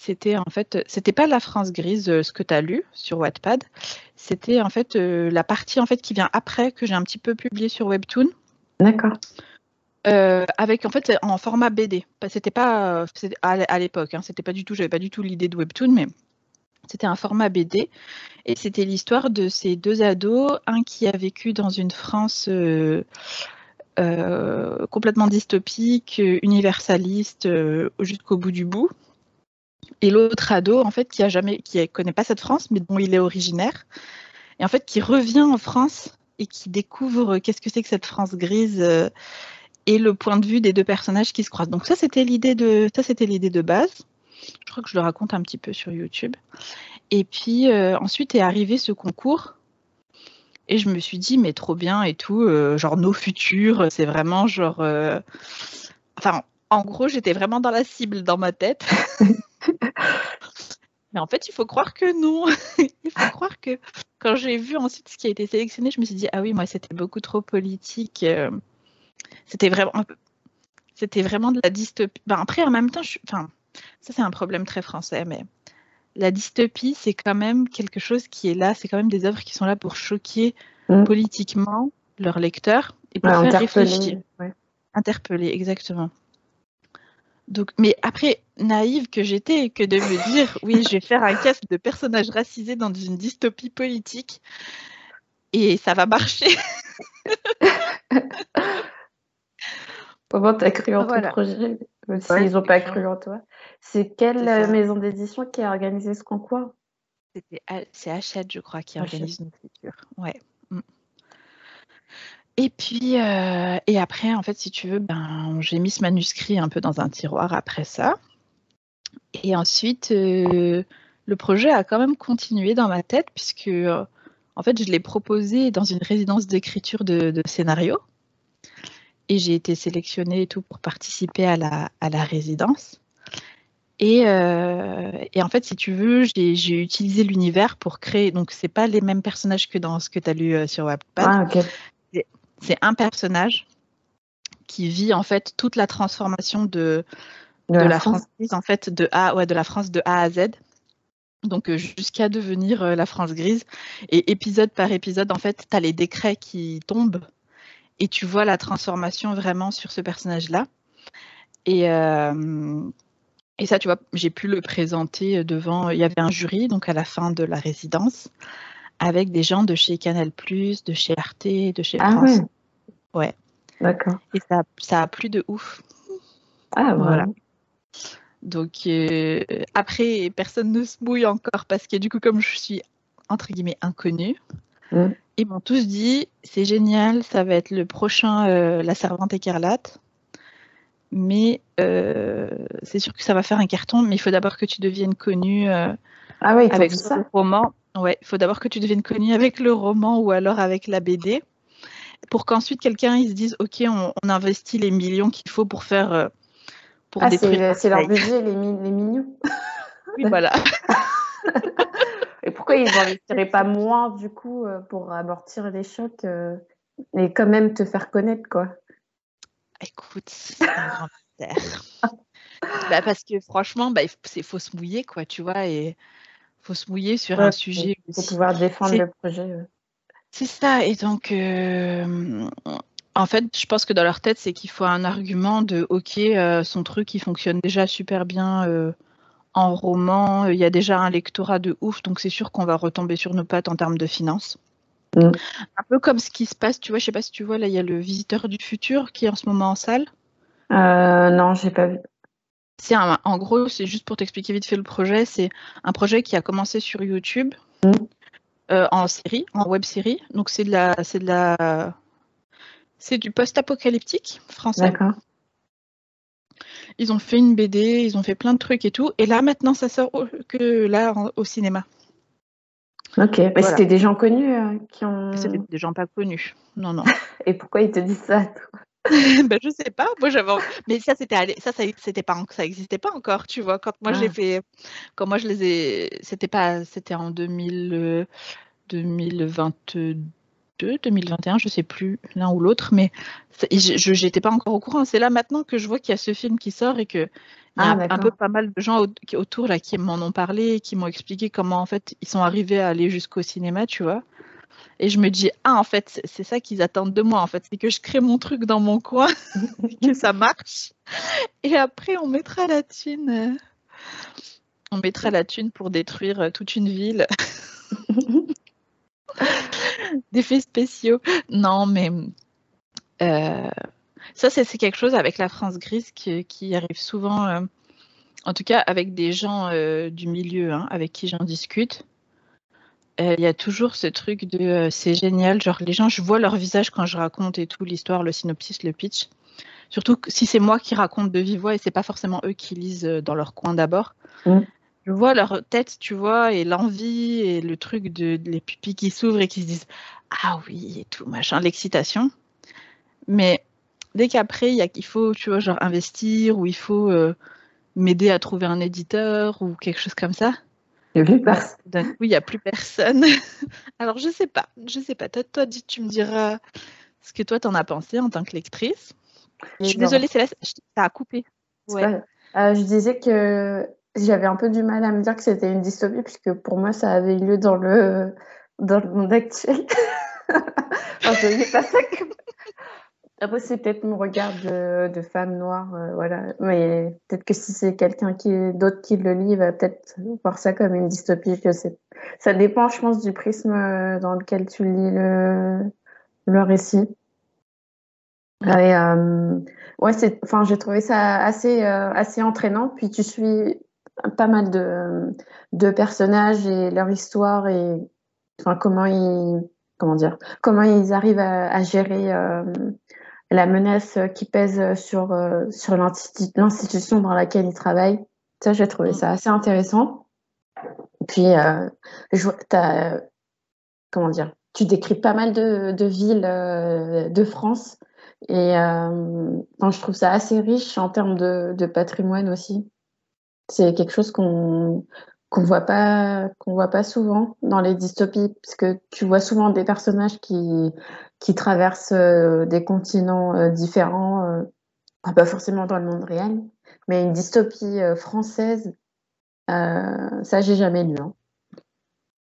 c'était en fait, c'était pas la France grise, euh, ce que tu as lu sur Wattpad. C'était en fait la partie en fait qui vient après que j'ai un petit peu publié sur Webtoon. D'accord. avec en fait en format BD. C'était pas à l'époque, hein, c'était pas du tout, j'avais pas du tout l'idée de Webtoon, mais c'était un format BD et c'était l'histoire de ces deux ados, un qui a vécu dans une France euh, euh, complètement dystopique, universaliste euh, jusqu'au bout du bout, et l'autre ado en fait qui a jamais, qui connaît pas cette France, mais dont il est originaire, et en fait qui revient en France et qui découvre qu'est-ce que c'est que cette France grise et le point de vue des deux personnages qui se croisent. Donc ça c'était l'idée de ça c'était l'idée de base. Je crois que je le raconte un petit peu sur YouTube. Et puis euh, ensuite est arrivé ce concours. Et je me suis dit, mais trop bien et tout, genre nos futurs, c'est vraiment genre. Enfin, en gros, j'étais vraiment dans la cible dans ma tête. <laughs> <laughs> Mais en fait, il faut croire que non. <laughs> il faut croire que quand j'ai vu ensuite ce qui a été sélectionné, je me suis dit ah oui, moi c'était beaucoup trop politique. Euh, c'était vraiment, c'était vraiment de la dystopie. Ben, après, en même temps, je... enfin, ça c'est un problème très français, mais la dystopie, c'est quand même quelque chose qui est là. C'est quand même des œuvres qui sont là pour choquer mm. politiquement leurs lecteurs et pour faire réfléchir. Interpeller, exactement. Donc, mais après, naïve que j'étais, que de me dire, oui, je vais faire un casque de personnage racisé dans une dystopie politique et ça va marcher. Comment t'as cru en ton projet S'ils n'ont pas cru en toi. C'est quelle maison d'édition qui a organisé ce concours? C'est Hachette, je crois, qui organise une écriture. Ouais. Et puis, euh, et après, en fait, si tu veux, ben, j'ai mis ce manuscrit un peu dans un tiroir après ça. Et ensuite, euh, le projet a quand même continué dans ma tête, puisque, euh, en fait, je l'ai proposé dans une résidence d'écriture de, scénario. Et j'ai été sélectionnée et tout pour participer à la, à la résidence. Et, et, en fait, si tu veux, j'ai utilisé l'univers pour créer. Donc, c'est pas les mêmes personnages que dans ce que tu as lu sur Wattpad. Ah, ok c'est un personnage qui vit en fait toute la transformation de, de, la, France. en fait de A ouais, de la France de A à Z. Donc euh, jusqu'à devenir euh, la France grise et épisode par épisode en fait, tu as les décrets qui tombent et tu vois la transformation vraiment sur ce personnage là. Et euh, et ça, tu vois, j'ai pu le présenter devant. Il y avait un jury, donc à la fin de la résidence, avec des gens de chez Canal+, de chez Arte, de chez ah France. Ouais. ouais. D'accord. Et ça, ça a plu de ouf. Ah voilà. Donc euh, après, personne ne se mouille encore parce que du coup, comme je suis entre guillemets inconnue, ils m'ont tous dit c'est génial, ça va être le prochain euh, La Servante écarlate. Mais euh, c'est sûr que ça va faire un carton, mais il faut d'abord que tu deviennes connue ah oui, avec ce roman. Ouais, il faut d'abord que tu deviennes connu avec le roman ou alors avec la BD, pour qu'ensuite quelqu'un il se dise ok, on, investit les millions qu'il faut pour faire euh, pour ah, C'est leur budget les, les millions. <laughs> oui, voilà. <laughs> et pourquoi ils n'investiraient pas moins du coup euh, pour amortir les chocs euh, et quand même te faire connaître quoi Écoute, c'est un grand bah, parce que franchement, bah, il faut se mouiller quoi, tu vois et faut se mouiller sur un sujet. Pour pouvoir défendre le projet. C'est ça. Et donc, euh, en fait, je pense que dans leur tête, c'est qu'il faut un argument de OK, euh, son truc, il fonctionne déjà super bien euh, en roman. Il y a déjà un lectorat de ouf, donc c'est sûr qu'on va retomber sur nos pattes en termes de finances. Mm. Un peu comme ce qui se passe, tu vois, je sais pas si tu vois, là, il y a le Visiteur du futur qui est en ce moment en salle. non, j'ai pas vu en gros, c'est juste pour t'expliquer vite fait le projet. C'est un projet qui a commencé sur YouTube mmh. euh, en série, en web série. Donc c'est de la, c'est de la, c'est du post-apocalyptique français. D'accord. Ils ont fait une BD, ils ont fait plein de trucs et tout. Et là maintenant, ça sort que là au cinéma. Ok, c'était des gens connus euh, qui ont. C'était des gens pas connus. Non, non. <laughs> et pourquoi ils te disent ça toi? <laughs> Ben, je sais pas. Moi, j'avais. Mais ça, c'était ça, ça, c'était pas, ça existait pas encore, tu vois. Quand moi, j'ai ah. fait, quand moi, je les ai, c'était pas, c'était en 2000, 2022, 2021, je sais plus l'un ou l'autre, mais je j'étais pas encore au courant. C'est là maintenant que je vois qu'il y a ce film qui sort et que il y a ah, un peu pas mal de gens autour là qui m'en ont parlé, qui m'ont expliqué comment en fait ils sont arrivés à aller jusqu'au cinéma, tu vois. Et je me dis, ah, en fait, c'est ça qu'ils attendent de moi, en fait. C'est que je crée mon truc dans mon coin, <laughs> que ça marche. Et après, on mettra la thune. Euh, on mettra la thune pour détruire euh, toute une ville. <laughs> <laughs> D'effets spéciaux. Non, mais euh, ça, c'est quelque chose avec la France grise qui, arrive souvent, en tout cas avec des gens du milieu hein, avec qui j'en discute. Euh, il y a toujours ce truc de euh, c'est génial, genre les gens, je vois leur visage quand je raconte et tout, l'histoire, le synopsis, le pitch. Surtout si c'est moi qui raconte de vive voix et c'est pas forcément eux qui lisent euh, dans leur coin d'abord. Mm. Je vois leur tête, tu vois, et l'envie et le truc de, les pupilles qui s'ouvrent et qui se disent ah oui, et tout, machin, l'excitation. Mais dès qu'après, il faut, tu vois, genre investir ou il faut euh, m'aider à trouver un éditeur ou quelque chose comme ça. Il n'y a plus personne. D'un coup, il n'y a plus personne. <laughs> Alors, je sais pas. Je sais pas. Toi, toi tu me diras ce que toi, t'en as pensé en tant que lectrice. Je suis désolée, Céleste, ça a coupé. Ouais. Euh, je disais que j'avais un peu du mal à me dire que c'était une dystopie, puisque pour moi, ça avait lieu dans le, dans le monde actuel. <laughs> enfin, pas ça Après, c'est peut-être mon regard de, femme noire, euh, voilà. Mais peut-être que si c'est quelqu'un qui d'autre qui le lit, il va peut-être voir ça comme une dystopie. Que ça dépend, je pense, du prisme euh, dans lequel tu lis le, le récit. Et, euh, ouais, c'est, enfin, j'ai trouvé ça assez, assez entraînant. Puis tu suis pas mal de, personnages et leur histoire et comment ils, comment dire, comment ils arrivent à, gérer la menace qui pèse sur, euh, sur l'institution dans laquelle ils travaillent. Ça, j'ai trouvé ça assez intéressant. Puis, euh, comment dire, tu décris pas mal de, villes euh, de France et je trouve ça assez riche en termes de patrimoine aussi. C'est quelque chose qu'on qu'on voit pas qu'on voit pas souvent dans les dystopies parce que tu vois souvent des personnages qui qui traversent euh, des continents euh, différents euh, pas forcément dans le monde réel mais une dystopie française ça j'ai jamais lu hein.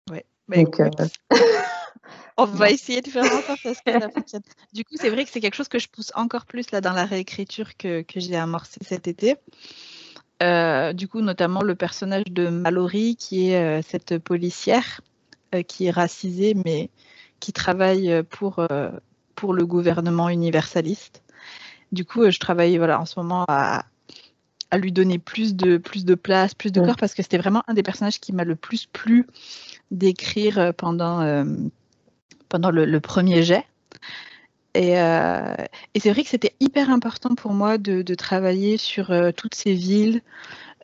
ouais Donc, <laughs> on va essayer de faire en sorte que ça fonctionne. Du coup, c'est vrai que c'est quelque chose que je pousse encore plus là dans la réécriture que, que j'ai amorcé cet été. Euh, du coup, notamment le personnage de Mallory, qui est euh, cette policière euh, qui est racisée, mais qui travaille pour, pour le gouvernement universaliste. Du coup, je travaille voilà, en ce moment à, à lui donner plus de, plus de place, plus de corps, parce que c'était vraiment un des personnages qui m'a le plus plu d'écrire pendant, pendant le, premier jet. Et, euh, et c'est vrai que c'était hyper important pour moi de, de travailler sur euh, toutes ces villes.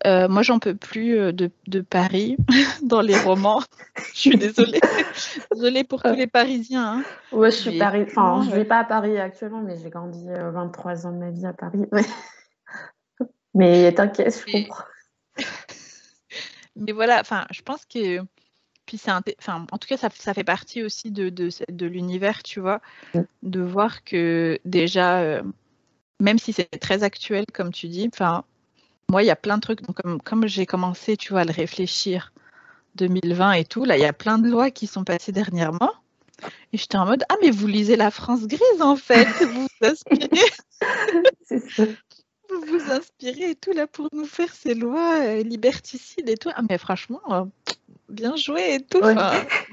Euh, moi, j'en peux plus de, de, Paris <laughs> dans les romans. <laughs> je suis désolée. <laughs> désolée pour tous les Parisiens. Hein. Ouais, je suis Paris. Enfin, je ne vais pas à Paris actuellement, mais j'ai grandi 23 ans de ma vie à Paris. mais t'inquiète, je comprends. mais voilà, enfin, je pense que puis c'est enfin, en tout cas, ça, ça fait partie aussi de, de, de l'univers, tu vois, de voir que déjà, euh, même si c'est très actuel, comme tu dis, enfin, moi, il y a plein de trucs, donc comme, comme j'ai commencé, tu vois, à le réfléchir 2020 et tout, là, il y a plein de lois qui sont passées dernièrement. Et j'étais en mode, ah, mais vous lisez la France grise, en fait, <laughs> vous vous inspirez. <laughs> Vous vous inspirez et tout, là, pour nous faire ces lois euh, liberticides et tout. Ah, mais franchement, euh, bien joué et tout.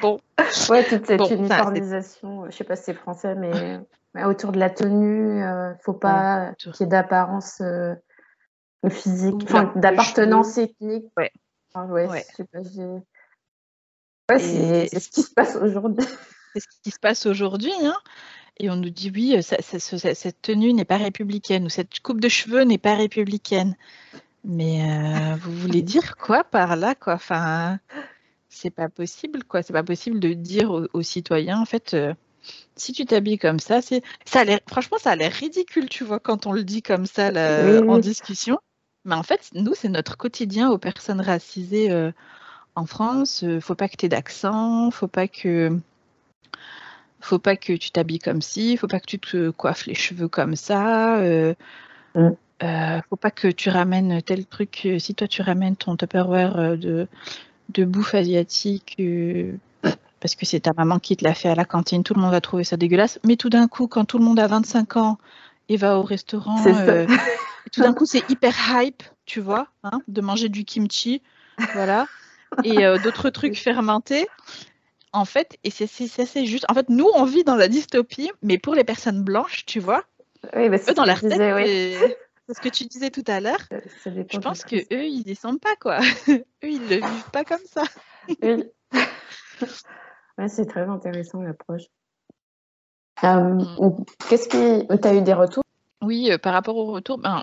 bon. <laughs> Ouais, toute cette uniformisation, je sais pas si c'est français, mais, autour de la tenue, euh, faut pas qu'il y ait d'apparence euh, physique, enfin, d'appartenance ethnique. Ouais. ouais, ouais. c'est ce qui se passe aujourd'hui. <laughs> C'est ce qui se passe aujourd'hui, hein. Et on nous dit oui, cette tenue n'est pas républicaine ou cette coupe de cheveux n'est pas républicaine. Mais euh, vous voulez <laughs> dire quoi par là, quoi? Enfin, c'est pas possible, quoi. C'est pas possible de dire aux, citoyens, en fait, euh, si tu t'habilles comme ça, c'est, ça a franchement, ça a l'air ridicule, tu vois, quand on le dit comme ça en discussion. Mais en fait, nous, c'est notre quotidien aux personnes racisées euh, en France. Euh, faut pas que tu aies d'accent, faut pas que faut pas que tu t'habilles comme ci, faut pas que tu te coiffes les cheveux comme ça. Mm. faut pas que tu ramènes tel truc. Si toi tu ramènes ton Tupperware de de bouffe asiatique euh, parce que c'est ta maman qui te l'a fait à la cantine, tout le monde va trouver ça dégueulasse. Mais tout d'un coup, quand tout le monde a 25 ans et va au restaurant, euh, tout d'un coup, c'est hyper hype, tu vois, hein, de manger du kimchi, voilà, et euh, d'autres trucs fermentés. En fait, et c'est c'est juste. En fait, nous, on vit dans la dystopie, mais pour les personnes blanches, tu vois, oui, eux, dans leur tête, oui. C'est ce que tu disais tout à l'heure. Je pense que eux, ils descendent pas quoi. <laughs> eux, ils le vivent pas comme ça. <laughs> oui. c'est très intéressant l'approche. Euh, mm. Qu'est-ce qui, tu as eu des retours? Oui, euh, par rapport au retour, ben,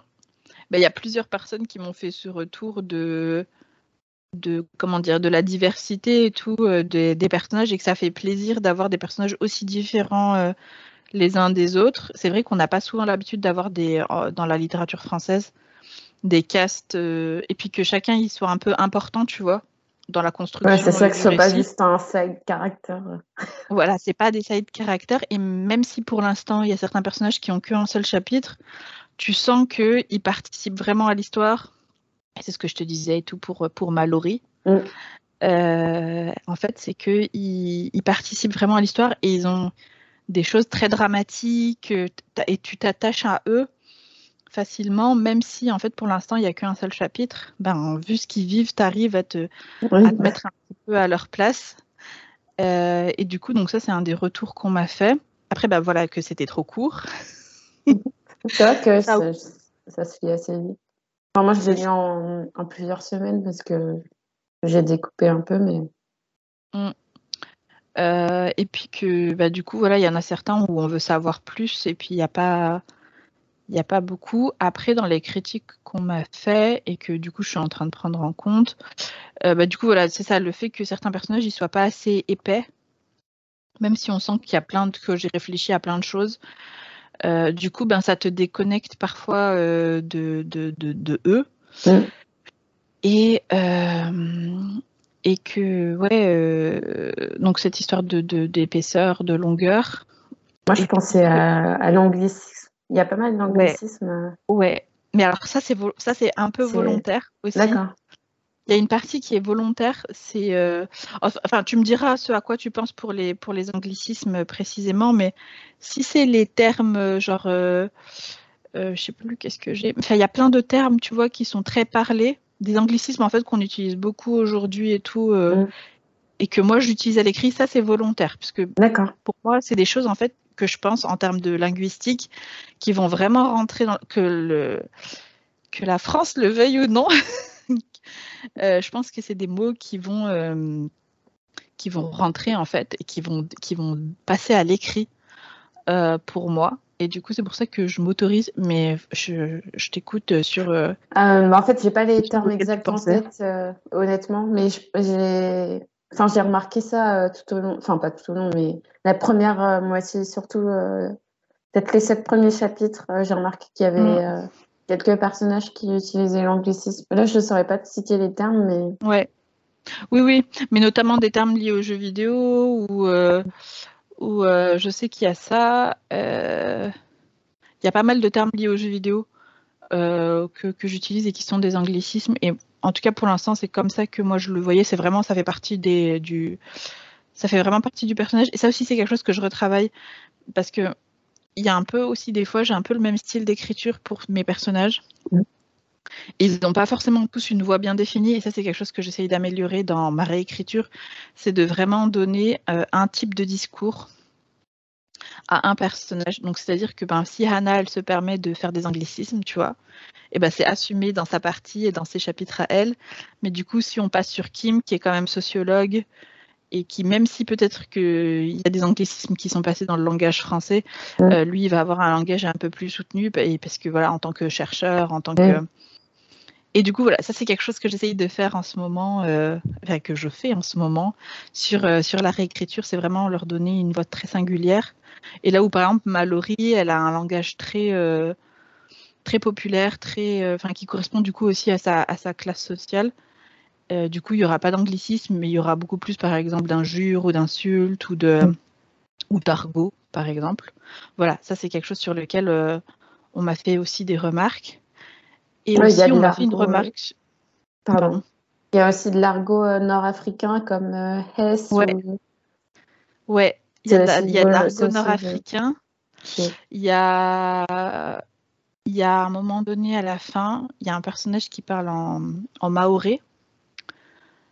ben, il y a plusieurs personnes qui m'ont fait ce retour de de comment dire de la diversité et tout des, personnages et que ça fait plaisir d'avoir des personnages aussi différents les uns des autres. C'est vrai qu'on n'a pas souvent l'habitude d'avoir des dans la littérature française des castes et puis que chacun y soit un peu important, tu vois dans la construction. Ouais, c'est ça que ce pas juste un side character. voilà, c'est pas des side characters. Et même si pour l'instant, il y a certains personnages qui ont qu'un seul chapitre, tu sens qu'ils participent vraiment à l'histoire. C'est ce que je te disais et tout pour, pour Mallory. Mm. Euh, en fait, c'est qu'ils ils participent vraiment à l'histoire et ils ont des choses très dramatiques et tu t'attaches à eux facilement, même si en fait pour l'instant il n'y a qu'un seul chapitre. Ben, vu ce qu'ils vivent, tu arrives à te, mettre un petit peu à leur place. Euh, et du coup, donc ça c'est un des retours qu'on m'a fait. Après, ben voilà que c'était trop court. <laughs> c'est vrai que <laughs> ça, se fait assez vite. moi, je l'ai lu en, plusieurs semaines parce que j'ai découpé un peu, mais. Mm. Euh, et puis que bah, du coup, voilà, il y en a certains où on veut savoir plus et puis il n'y a pas il n'y a pas beaucoup. Après, dans les critiques qu'on m'a fait et que du coup je suis en train de prendre en compte, euh, bah, du coup voilà, c'est ça, le fait que certains personnages ne soient pas assez épais, même si on sent qu'il y a plein de, que j'ai réfléchi à plein de choses. Euh, du coup, ben ça te déconnecte parfois de, de, de, eux. Mm. Et et que ouais, donc cette histoire de d'épaisseur, de, longueur. Moi, je pensais à, à l'anglicisme il y a pas mal d'anglicismes. Ouais. Mais alors ça, c'est ça c'est un peu volontaire aussi. D'accord. Il y a une partie qui est volontaire, c'est euh, enfin tu me diras ce à quoi tu penses pour les pour les anglicismes précisément, mais si c'est les termes euh, genre euh, euh, je sais plus qu'est-ce que j'ai, enfin il y a plein de termes tu vois qui sont très parlés, des anglicismes en fait qu'on utilise beaucoup aujourd'hui et tout, mm. et que moi j'utilise à l'écrit, ça c'est volontaire puisque pour moi c'est des choses en fait que je pense en termes de linguistique qui vont vraiment rentrer dans que le que la France le veuille ou non. <laughs> Euh, je pense que c'est des mots qui vont euh, qui vont rentrer en fait et qui vont qui vont passer à l'écrit euh, pour moi. Et du coup, c'est pour ça que je m'autorise, mais je, je t'écoute sur. en fait, j'ai pas les termes exacts en tête, honnêtement, mais j'ai Enfin, j'ai remarqué ça euh, tout au long, enfin pas tout au long, mais la première euh, moitié, surtout euh, peut-être les sept premiers chapitres, j'ai remarqué qu'il y avait mm. quelques personnages qui utilisaient l'anglicisme. Là, je ne saurais pas te citer les termes, mais. Ouais. Oui, oui, mais notamment des termes liés aux jeux vidéo ou, ou je sais qu'il y a ça. Il y a pas mal de termes liés aux jeux vidéo que, que j'utilise et qui sont des anglicismes. Et en tout cas pour l'instant c'est comme ça que moi je le voyais c'est vraiment ça fait partie des du ça fait vraiment partie du personnage et ça aussi c'est quelque chose que je retravaille parce que il y a un peu aussi des fois j'ai un peu le même style d'écriture pour mes personnages mm. Ils n'ont pas forcément tous une voix bien définie et ça c'est quelque chose que j'essaye d'améliorer dans ma réécriture c'est de vraiment donner euh, un type de discours à un personnage. Donc, c'est-à-dire que ben, si Hannah, elle se permet de faire des anglicismes, tu vois, et ben, c'est assumé dans sa partie et dans ses chapitres à elle. Mais du coup, si on passe sur Kim, qui est quand même sociologue, et qui, même si peut-être qu'il y a des anglicismes qui sont passés dans le langage français, euh, lui, il va avoir un langage un peu plus soutenu, parce que voilà, en tant que chercheur, en tant que et du coup, voilà, ça c'est quelque chose que j'essaye de faire en ce moment, euh, enfin, que je fais en ce moment sur, euh, sur la réécriture, c'est vraiment leur donner une voix très singulière. Et là où par exemple Mallory, elle a un langage très euh, très populaire, très, enfin qui correspond du coup aussi à sa, à sa classe sociale. du coup, il n'y aura pas d'anglicisme, mais il y aura beaucoup plus par exemple d'injures ou d'insultes ou de ou d'argot, par exemple. Voilà, ça c'est quelque chose sur lequel on m'a fait aussi des remarques. Et aussi, on a fait une remarque. Pardon. Il y a aussi de l'argot euh, nord-africain comme euh, Hess. Ouais. ouais. Il y a de, l'argot nord-africain. Il y a il y a un moment donné à la fin, il y a un personnage qui parle en, en maoré.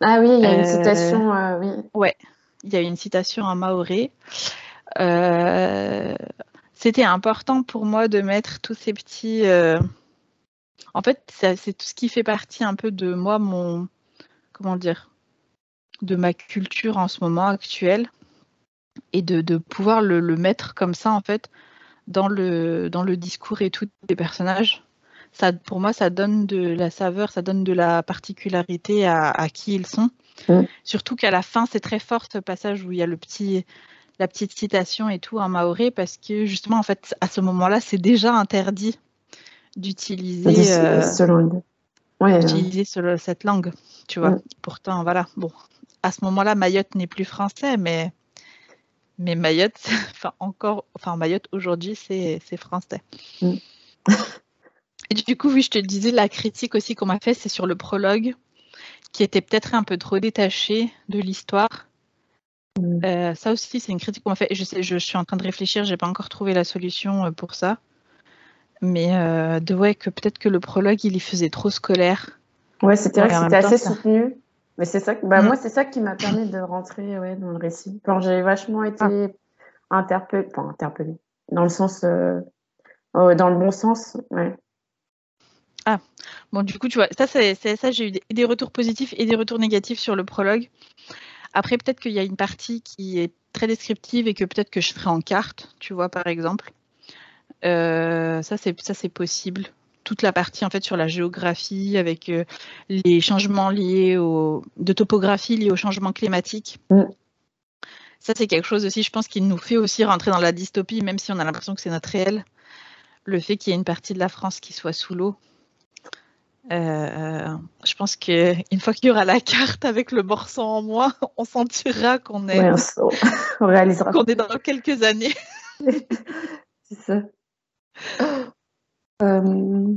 Ah oui, il y a une euh, citation, oui. Ouais, il y a une citation en maoré. C'était important pour moi de mettre tous ces petits, en fait, c'est tout ce qui fait partie un peu de moi, mon comment dire, de ma culture en ce moment actuelle, et de, pouvoir le, mettre comme ça en fait dans le dans le discours et tout des personnages. ça, pour moi, ça donne de la saveur, ça donne de la particularité à, qui ils sont. Surtout qu'à la fin, c'est très fort ce passage où il y a le petit, la petite citation et tout en maoré, parce que justement, en fait, à ce moment-là, c'est déjà interdit d'utiliser euh, cette langue, tu vois. Pourtant, voilà, bon, à ce moment-là, Mayotte n'est plus français, mais mais Mayotte, <laughs> enfin encore, enfin Mayotte aujourd'hui, c'est français. Mm. <laughs> Et du coup, oui, je te disais, la critique aussi qu'on m'a fait, c'est sur le prologue, qui était peut-être un peu trop détaché de l'histoire. Mm. Euh, ça aussi, c'est une critique qu'on m'a fait. Je, sais, je, suis en train de réfléchir, j'ai pas encore trouvé la solution euh, pour ça. Mais euh, de ouais, que peut-être que le prologue, il y faisait trop scolaire. Ouais, c'était vrai que c'était assez soutenu. Mais c'est ça, bah, mm. moi, c'est ça qui m'a permis de rentrer ouais, dans le récit. Quand j'ai vachement été ah. interpellée, enfin interpellée, dans le sens, euh, dans le bon sens, ouais. Ah, bon, du coup, tu vois, ça, c'est ça, j'ai eu des, retours positifs et des retours négatifs sur le prologue. Après, peut-être qu'il y a une partie qui est très descriptive et que peut-être que je ferai en carte, tu vois, par exemple. Euh, ça, c'est possible toute la partie en fait sur la géographie avec euh, les changements liés au de topographie liés au changement climatique. Mm. Ça c'est quelque chose aussi, je pense, qui nous fait aussi rentrer dans la dystopie, même si on a l'impression que c'est notre réel. Le fait qu'il y ait une partie de la France qui soit sous l'eau. Euh, je pense qu'une fois qu'il y aura la carte avec le morceau en moins, <laughs> on sentira qu'on est, on, <laughs> réalisera qu'on est dans quelques années. <laughs> c'est ça. Euh,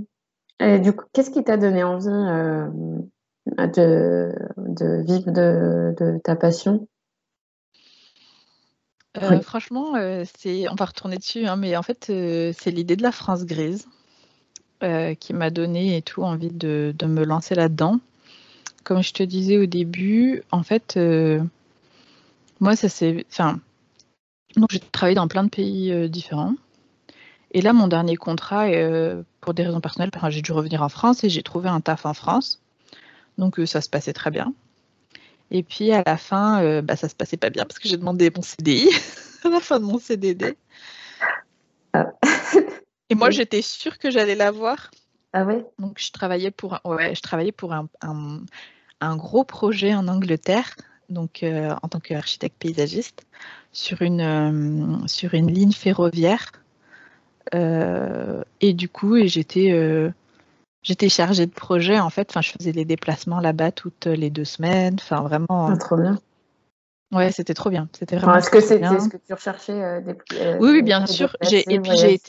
et du coup, qu'est-ce qui t'a donné envie euh, de, de, vivre de, ta passion? Euh, Franchement, c'est, on va retourner dessus, hein, mais en fait, c'est l'idée de la France grise qui m'a donné et tout envie de, de me lancer là-dedans. Comme je te disais au début, en fait, moi, ça c'est, enfin, donc j'ai travaillé dans plein de pays différents. Et là, mon dernier contrat, euh, pour des raisons personnelles, j'ai dû revenir en France et j'ai trouvé un taf en France. Donc euh, ça se passait très bien. Et puis à la fin, euh, bah, ça se passait pas bien parce que j'ai demandé mon CDI <laughs> à la fin de mon CDD. Ah. et moi, j'étais sûre que j'allais l'avoir. Ah ouais? Donc je travaillais pour, ouais, je travaillais pour un, un, gros projet en Angleterre, donc en tant qu'architecte paysagiste, sur une, sur une ligne ferroviaire euh, et du coup, j'étais euh, j'étais chargée de projet en fait. Enfin, je faisais les déplacements là-bas toutes les deux semaines. Enfin, vraiment. Ah, trop bien. Ouais, c'était trop bien. C'était vraiment. Est-ce que c'était ce que tu recherchais euh, Oui, oui, bien sûr. Et puis j'ai.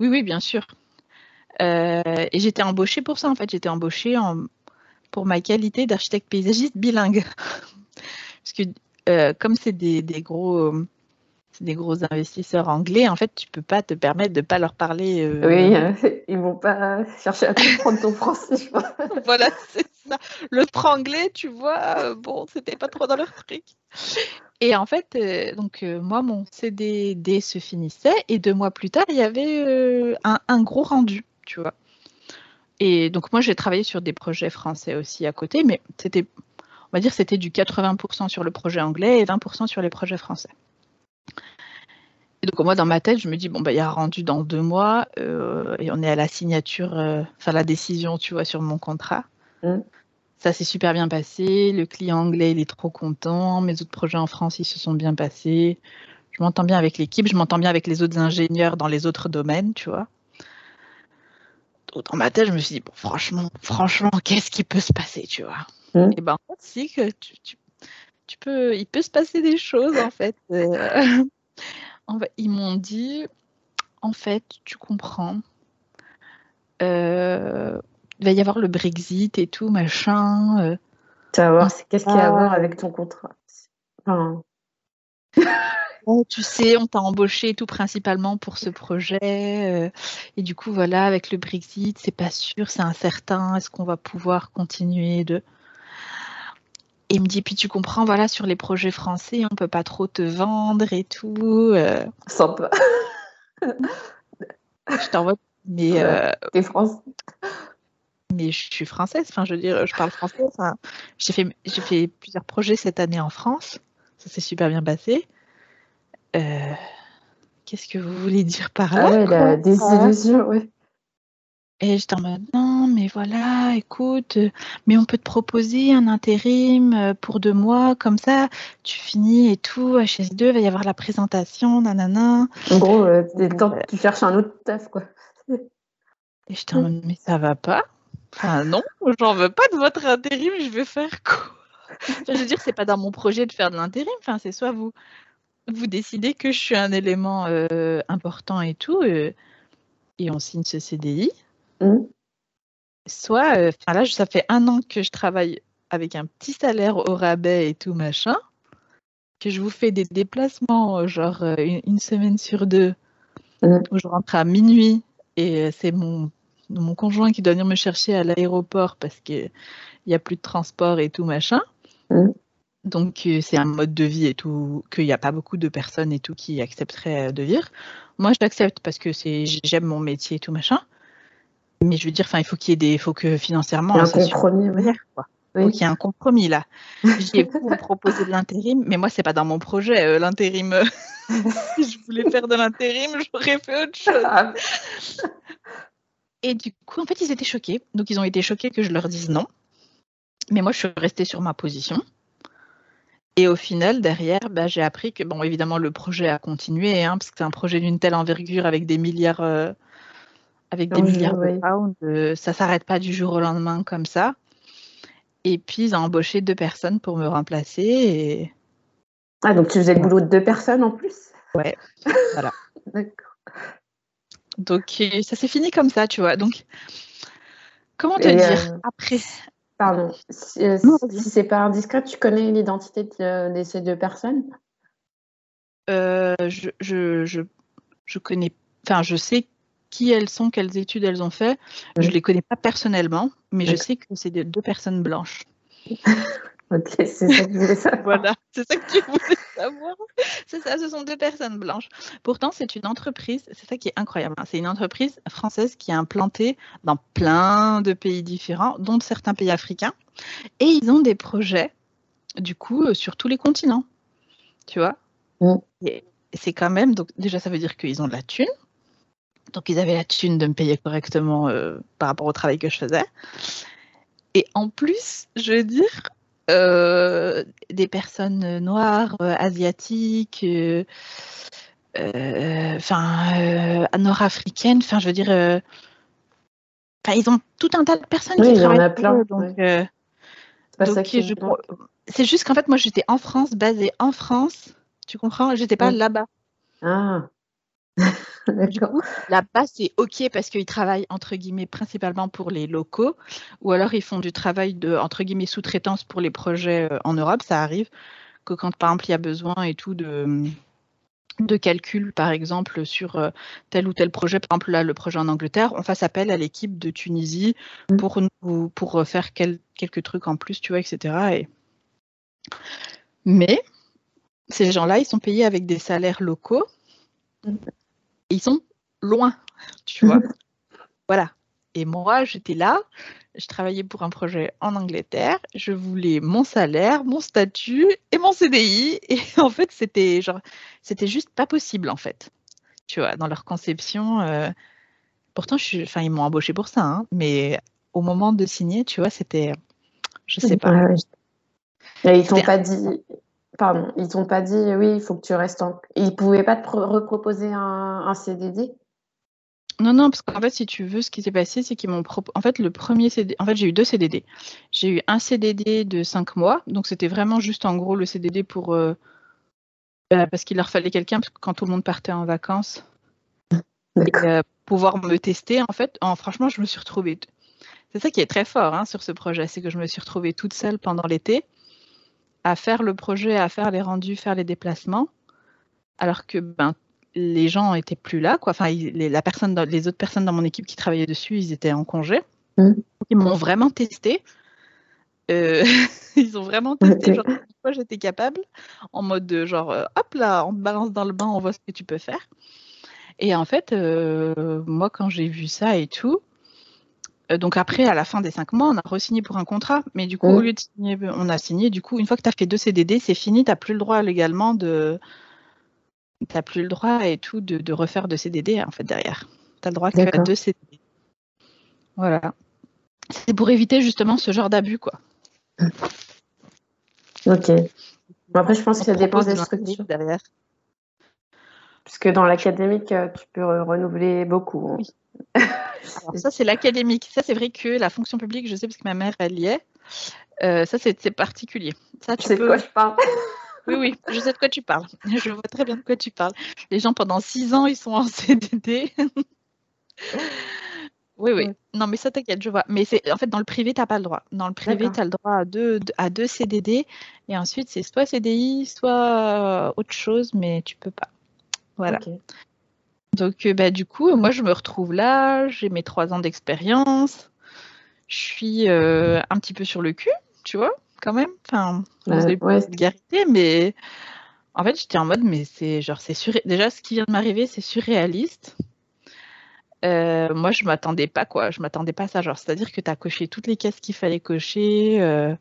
Oui, oui, bien sûr. et j'étais embauchée pour ça en fait. J'étais embauchée en... pour ma qualité d'architecte paysagiste bilingue. <laughs> Parce que comme c'est des, des, gros c'est des gros investisseurs anglais, en fait, tu peux pas te permettre de pas leur parler. Euh, oui, euh, <laughs> ils vont pas chercher à comprendre ton français. <laughs> voilà, c'est ça. Le franglais, tu vois, euh, bon, c'était pas trop dans leur truc. Et en fait, donc moi, mon CDD se finissait et deux mois plus tard, il y avait un, un, gros rendu, tu vois. Et donc moi, j'ai travaillé sur des projets français aussi à côté, mais c'était, on va dire, c'était du 80% sur le projet anglais et 20% sur les projets français. Et donc moi dans ma tête, je me dis bon bah il y a rendu dans deux mois euh, et on est à la signature, euh, enfin la décision, tu vois, sur mon contrat. Mm. Ça s'est super bien passé. Le client anglais il est trop content. Mes autres projets en France ils se sont bien passés. Je m'entends bien avec l'équipe, je m'entends bien avec les autres ingénieurs dans les autres domaines, tu vois. dans ma tête, je me suis dit bon franchement, franchement, qu'est-ce qui peut se passer, tu vois? Mm. Et ben si que tu, tu, peux, il peut se passer des choses en fait. Euh, <laughs> ils m'ont dit, en fait, tu comprends, euh, il va y avoir le Brexit et tout, machin. Euh. tu vas voir, qu'est-ce qu'il y a à voir avec ton contrat? <laughs> Tu sais, on t'a embauché tout principalement pour ce projet. Euh, et du coup, voilà, avec le Brexit, c'est pas sûr, c'est incertain. Est-ce qu'on va pouvoir continuer de il me dit, puis tu comprends, voilà, sur les projets français, on peut pas trop te vendre et tout. Euh. Sympa. <laughs> je t'envoie, mais. Euh... T'es française. Mais je suis française, enfin, je veux dire, je parle français. Enfin, j'ai fait, fait plusieurs projets cette année en France. Ça s'est super bien passé. Euh, qu'est-ce que vous voulez dire par là ah ouais, la désillusion, ouais. Et j'étais en mode non, mais voilà, écoute, mais on peut te proposer un intérim pour deux mois, comme ça, tu finis et tout, HS2, il va y avoir la présentation, nanana. En gros, euh, tu cherches un autre taf, quoi. <laughs> Et j'étais en mode, mais ça va pas Enfin, non, j'en veux pas de votre intérim, je vais faire quoi? Je veux dire, c'est pas dans mon projet de faire de l'intérim, enfin, c'est soit vous, vous décidez que je suis un élément euh, important et tout, euh, et on signe ce CDI. Mmh. Soit, euh, là, ça fait un an que je travaille avec un petit salaire au rabais et tout machin, que je vous fais des déplacements, genre une, semaine sur deux, mmh. où je rentre à minuit et c'est mon mon conjoint qui doit venir me chercher à l'aéroport parce qu'il n'y a plus de transport et tout machin. Mmh. Donc euh, c'est un mode de vie et tout, qu'il n'y a pas beaucoup de personnes et tout qui accepteraient euh, de vivre. Moi je l'accepte parce que c'est j'aime mon métier et tout machin. Mais je veux dire, enfin, il faut qu'il y ait des, il faut que financièrement. Il y a un compromis, oui. il y a un compromis là. J'ai proposé de l'intérim, mais moi c'est pas dans mon projet euh, l'intérim. <laughs> si je voulais faire de l'intérim, j'aurais fait autre chose. Et du coup, en fait, ils étaient choqués. Donc, ils ont été choqués que je leur dise non. Mais moi, je suis restée sur ma position. Et au final, derrière, bah, j'ai appris que, bon, évidemment, le projet a continué, hein, parce que c'est un projet d'une telle envergure avec des milliards, euh, avec des milliards de pounds. Euh, ça s'arrête pas du jour au lendemain comme ça. Et puis, ils ont embauché deux personnes pour me remplacer. Et... Ah, donc tu faisais le boulot de deux personnes en plus? Ouais, voilà. <laughs> D'accord. Donc euh, ça s'est fini comme ça, tu vois. Donc comment te dire euh, après? Pardon, si, euh, c'est pas indiscret, tu connais l'identité de, ces deux personnes? Je, je, je, connais, enfin je sais qui elles sont, quelles études elles ont fait. Je Je les connais pas personnellement, mais je sais que c'est deux personnes blanches. <laughs> Ok, c'est ça que je voulais savoir. voilà, c'est ça que tu voulais savoir. C'est ça, ce sont deux personnes blanches. Pourtant, c'est une entreprise, c'est ça qui est incroyable. Hein. C'est une entreprise française qui est implantée dans plein de pays différents, dont certains pays africains. Et ils ont des projets, du coup, euh, sur tous les continents. Tu vois? Mm. C'est quand même, donc déjà, ça veut dire qu'ils ont de la thune. Donc, ils avaient la thune de me payer correctement euh, par rapport au travail que je faisais. Et en plus, je veux dire, euh, des personnes noires, euh, asiatiques, enfin nord-africaines, enfin je veux dire, enfin ils ont tout un tas de personnes qui travaillent. Il y en a plein. donc, c'est juste qu'en fait moi j'étais en France, basée en France, tu comprends? J'étais pas là-bas. Ah. <laughs> Là-bas, c'est OK parce qu'ils travaillent entre guillemets principalement pour les locaux ou alors ils font du travail de entre guillemets sous-traitance pour les projets euh, en Europe. Ça arrive que quand par exemple il y a besoin et tout de, de calcul par exemple sur euh, tel ou tel projet, par exemple là le projet en Angleterre, on fasse appel à l'équipe de Tunisie mmh. pour, nous, pour faire quelques trucs en plus, tu vois, etc. Mais ces gens-là, ils sont payés avec des salaires locaux. Ils sont loin, tu vois. <laughs> voilà. Et moi, j'étais là, je travaillais pour un projet en Angleterre, je voulais mon salaire, mon statut et mon CDI. Et <laughs> en fait, c'était genre, c'était juste pas possible, en fait. Tu vois, dans leur conception. Euh, pourtant, je suis, enfin, ils m'ont embauché pour ça, hein, mais au moment de signer, tu vois, c'était, je sais pas. ils t'ont pas dit, Pardon, ils t'ont pas dit oui, il faut que tu restes en. Ils pouvaient pas te reproposer un, un, CDD Non, non, parce qu'en fait, si tu veux, ce qui s'est passé, c'est qu'ils m'ont proposé. En fait, le premier CDD. En fait, j'ai eu deux CDD. J'ai eu un CDD de cinq mois, donc c'était vraiment juste en gros le CDD pour. Euh, bah, parce qu'il leur fallait quelqu'un, parce que quand tout le monde partait en vacances. Et, euh, pouvoir me tester, en fait, franchement, je me suis retrouvée. C'est ça qui est très fort hein, sur ce projet, c'est que je me suis retrouvée toute seule pendant l'été à faire le projet, à faire les rendus, faire les déplacements, alors que ben, les gens n'étaient plus là. Quoi. Enfin, les, la personne, les autres personnes dans mon équipe qui travaillaient dessus, ils étaient en congé. Mmh. Ils m'ont vraiment testé. Euh, <laughs> ils ont vraiment testé genre, quoi j'étais capable, en mode de genre, euh, hop là, on te balance dans le bain, on voit ce que tu peux faire. Et en fait, euh, moi, quand j'ai vu ça et tout, donc après, à la fin des cinq mois, on a re-signé pour un contrat. Mais du coup, au mmh. lieu de signer, on a signé. Du coup, une fois que tu as fait deux CDD, c'est fini. Tu n'as plus le droit légalement de. Tu n'as plus le droit et tout de, refaire deux CDD en fait derrière. Tu as le droit que deux CDD. Voilà. C'est pour éviter justement ce genre d'abus, quoi. Ok. après, je pense que ça dépend des structures. Derrière. Puisque dans l'académique, euh, tu peux renouveler beaucoup. Hein. Oui. <laughs> ça, c'est l'académique. Ça, c'est vrai que la fonction publique, je sais parce que ma mère, elle y est. Euh, ça, c'est particulier. Ça, tu sais de quoi je parle <laughs> Oui, oui, je sais de quoi tu parles. Je vois très bien de quoi tu parles. Les gens, pendant six ans, ils sont en CDD. oui, oui. Non, mais ça, t'inquiète, je vois. Mais c'est en fait, dans le privé, tu n'as pas le droit. Dans le privé, tu as le droit à deux, à deux CDD. Et ensuite, c'est soit CDI, soit autre chose, mais tu peux pas. Voilà. Donc, euh, bah, du coup, moi, je me retrouve là. J'ai mes trois ans d'expérience. Je suis un petit peu sur le cul, tu vois quand même. Enfin, ouais, ouais. mais en fait, j'étais en mode, mais c'est genre, c'est déjà ce qui vient de m'arriver, c'est surréaliste. Euh, moi, je m'attendais pas, quoi. Je m'attendais pas à ça. Genre, c'est-à-dire que tu as coché toutes les caisses qu'il fallait cocher. Euh,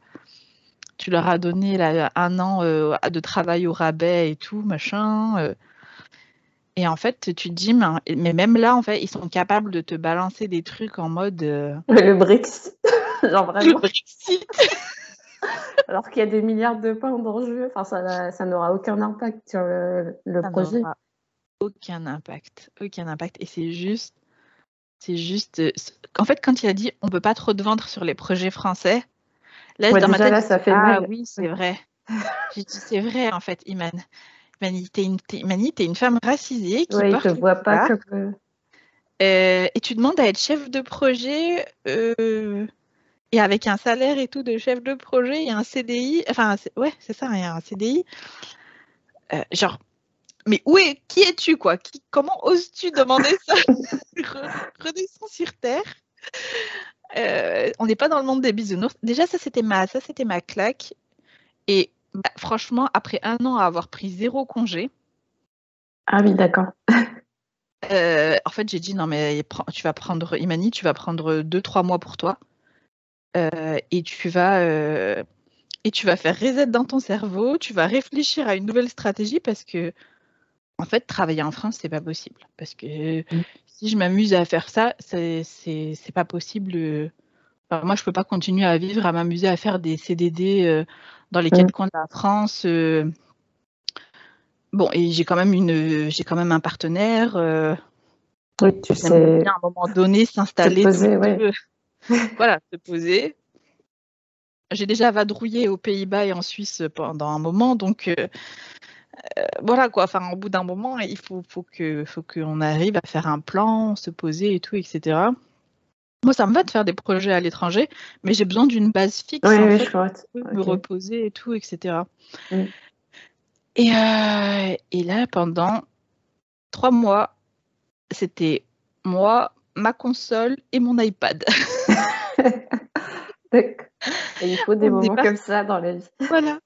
tu leur as donné là, un an euh, de travail au rabais et tout, machin. Et en fait, tu te dis, mais, même là, en fait, ils sont capables de te balancer des trucs en mode. Le Brexit. <laughs> genre vraiment. Le Brexit. <laughs> alors qu'il y a des milliards de points d'enjeu. Enfin, ça, ça n'aura aucun impact sur le, projet. Aucun impact, aucun impact. Et c'est juste, c'est juste. Euh, en fait, quand il a dit on peut pas trop te vendre sur les projets français, là, dans ma tête, ça fait ah oui, c'est vrai. J'ai dit c'est vrai en fait, Iman. Imani, t'es une, es une femme racisée qui ouais, te voit pas comme. Euh, euh, et tu demandes à être chef de projet. Euh, et avec un salaire et tout de chef de projet, il y a un CDI, enfin, ouais, c'est ça, il y a un CDI. Euh, genre, mais où est, qui es-tu, quoi? Comment oses-tu demander ça? <laughs> Redescends sur Terre. Euh, on n'est pas dans le monde des bisounours. Déjà, ça, c'était ma, ça, c'était ma claque. Et bah, franchement, après un an à avoir pris zéro congé. Ah oui, d'accord. Euh, en fait, j'ai dit non, mais tu vas prendre, Imani, tu vas prendre deux, trois mois pour toi. Euh, et tu vas euh, et tu vas faire reset dans ton cerveau, tu vas réfléchir à une nouvelle stratégie parce que en fait travailler en France c'est pas possible parce que mmh. si je m'amuse à faire ça c'est pas possible moi je peux pas continuer à vivre à m'amuser à faire des CDD dans les quatre mmh. coins de la France bon et j'ai quand même une j'ai quand même un partenaire oui, tu sais à un moment donné s'installer <laughs> voilà, se poser. J'ai déjà vadrouillé aux Pays-Bas et en Suisse pendant un moment, donc euh, euh, voilà quoi. Enfin, au bout d'un moment, il faut, faut que, faut qu'on arrive à faire un plan, se poser et tout, etc. Moi, ça me va de faire des projets à l'étranger, mais j'ai besoin d'une base fixe, fait, me reposer et tout, etc. Mm. Et, euh, et là, pendant trois mois, c'était moi, ma console et mon iPad. <laughs> et il faut des moments comme ça dans la vie. Voilà.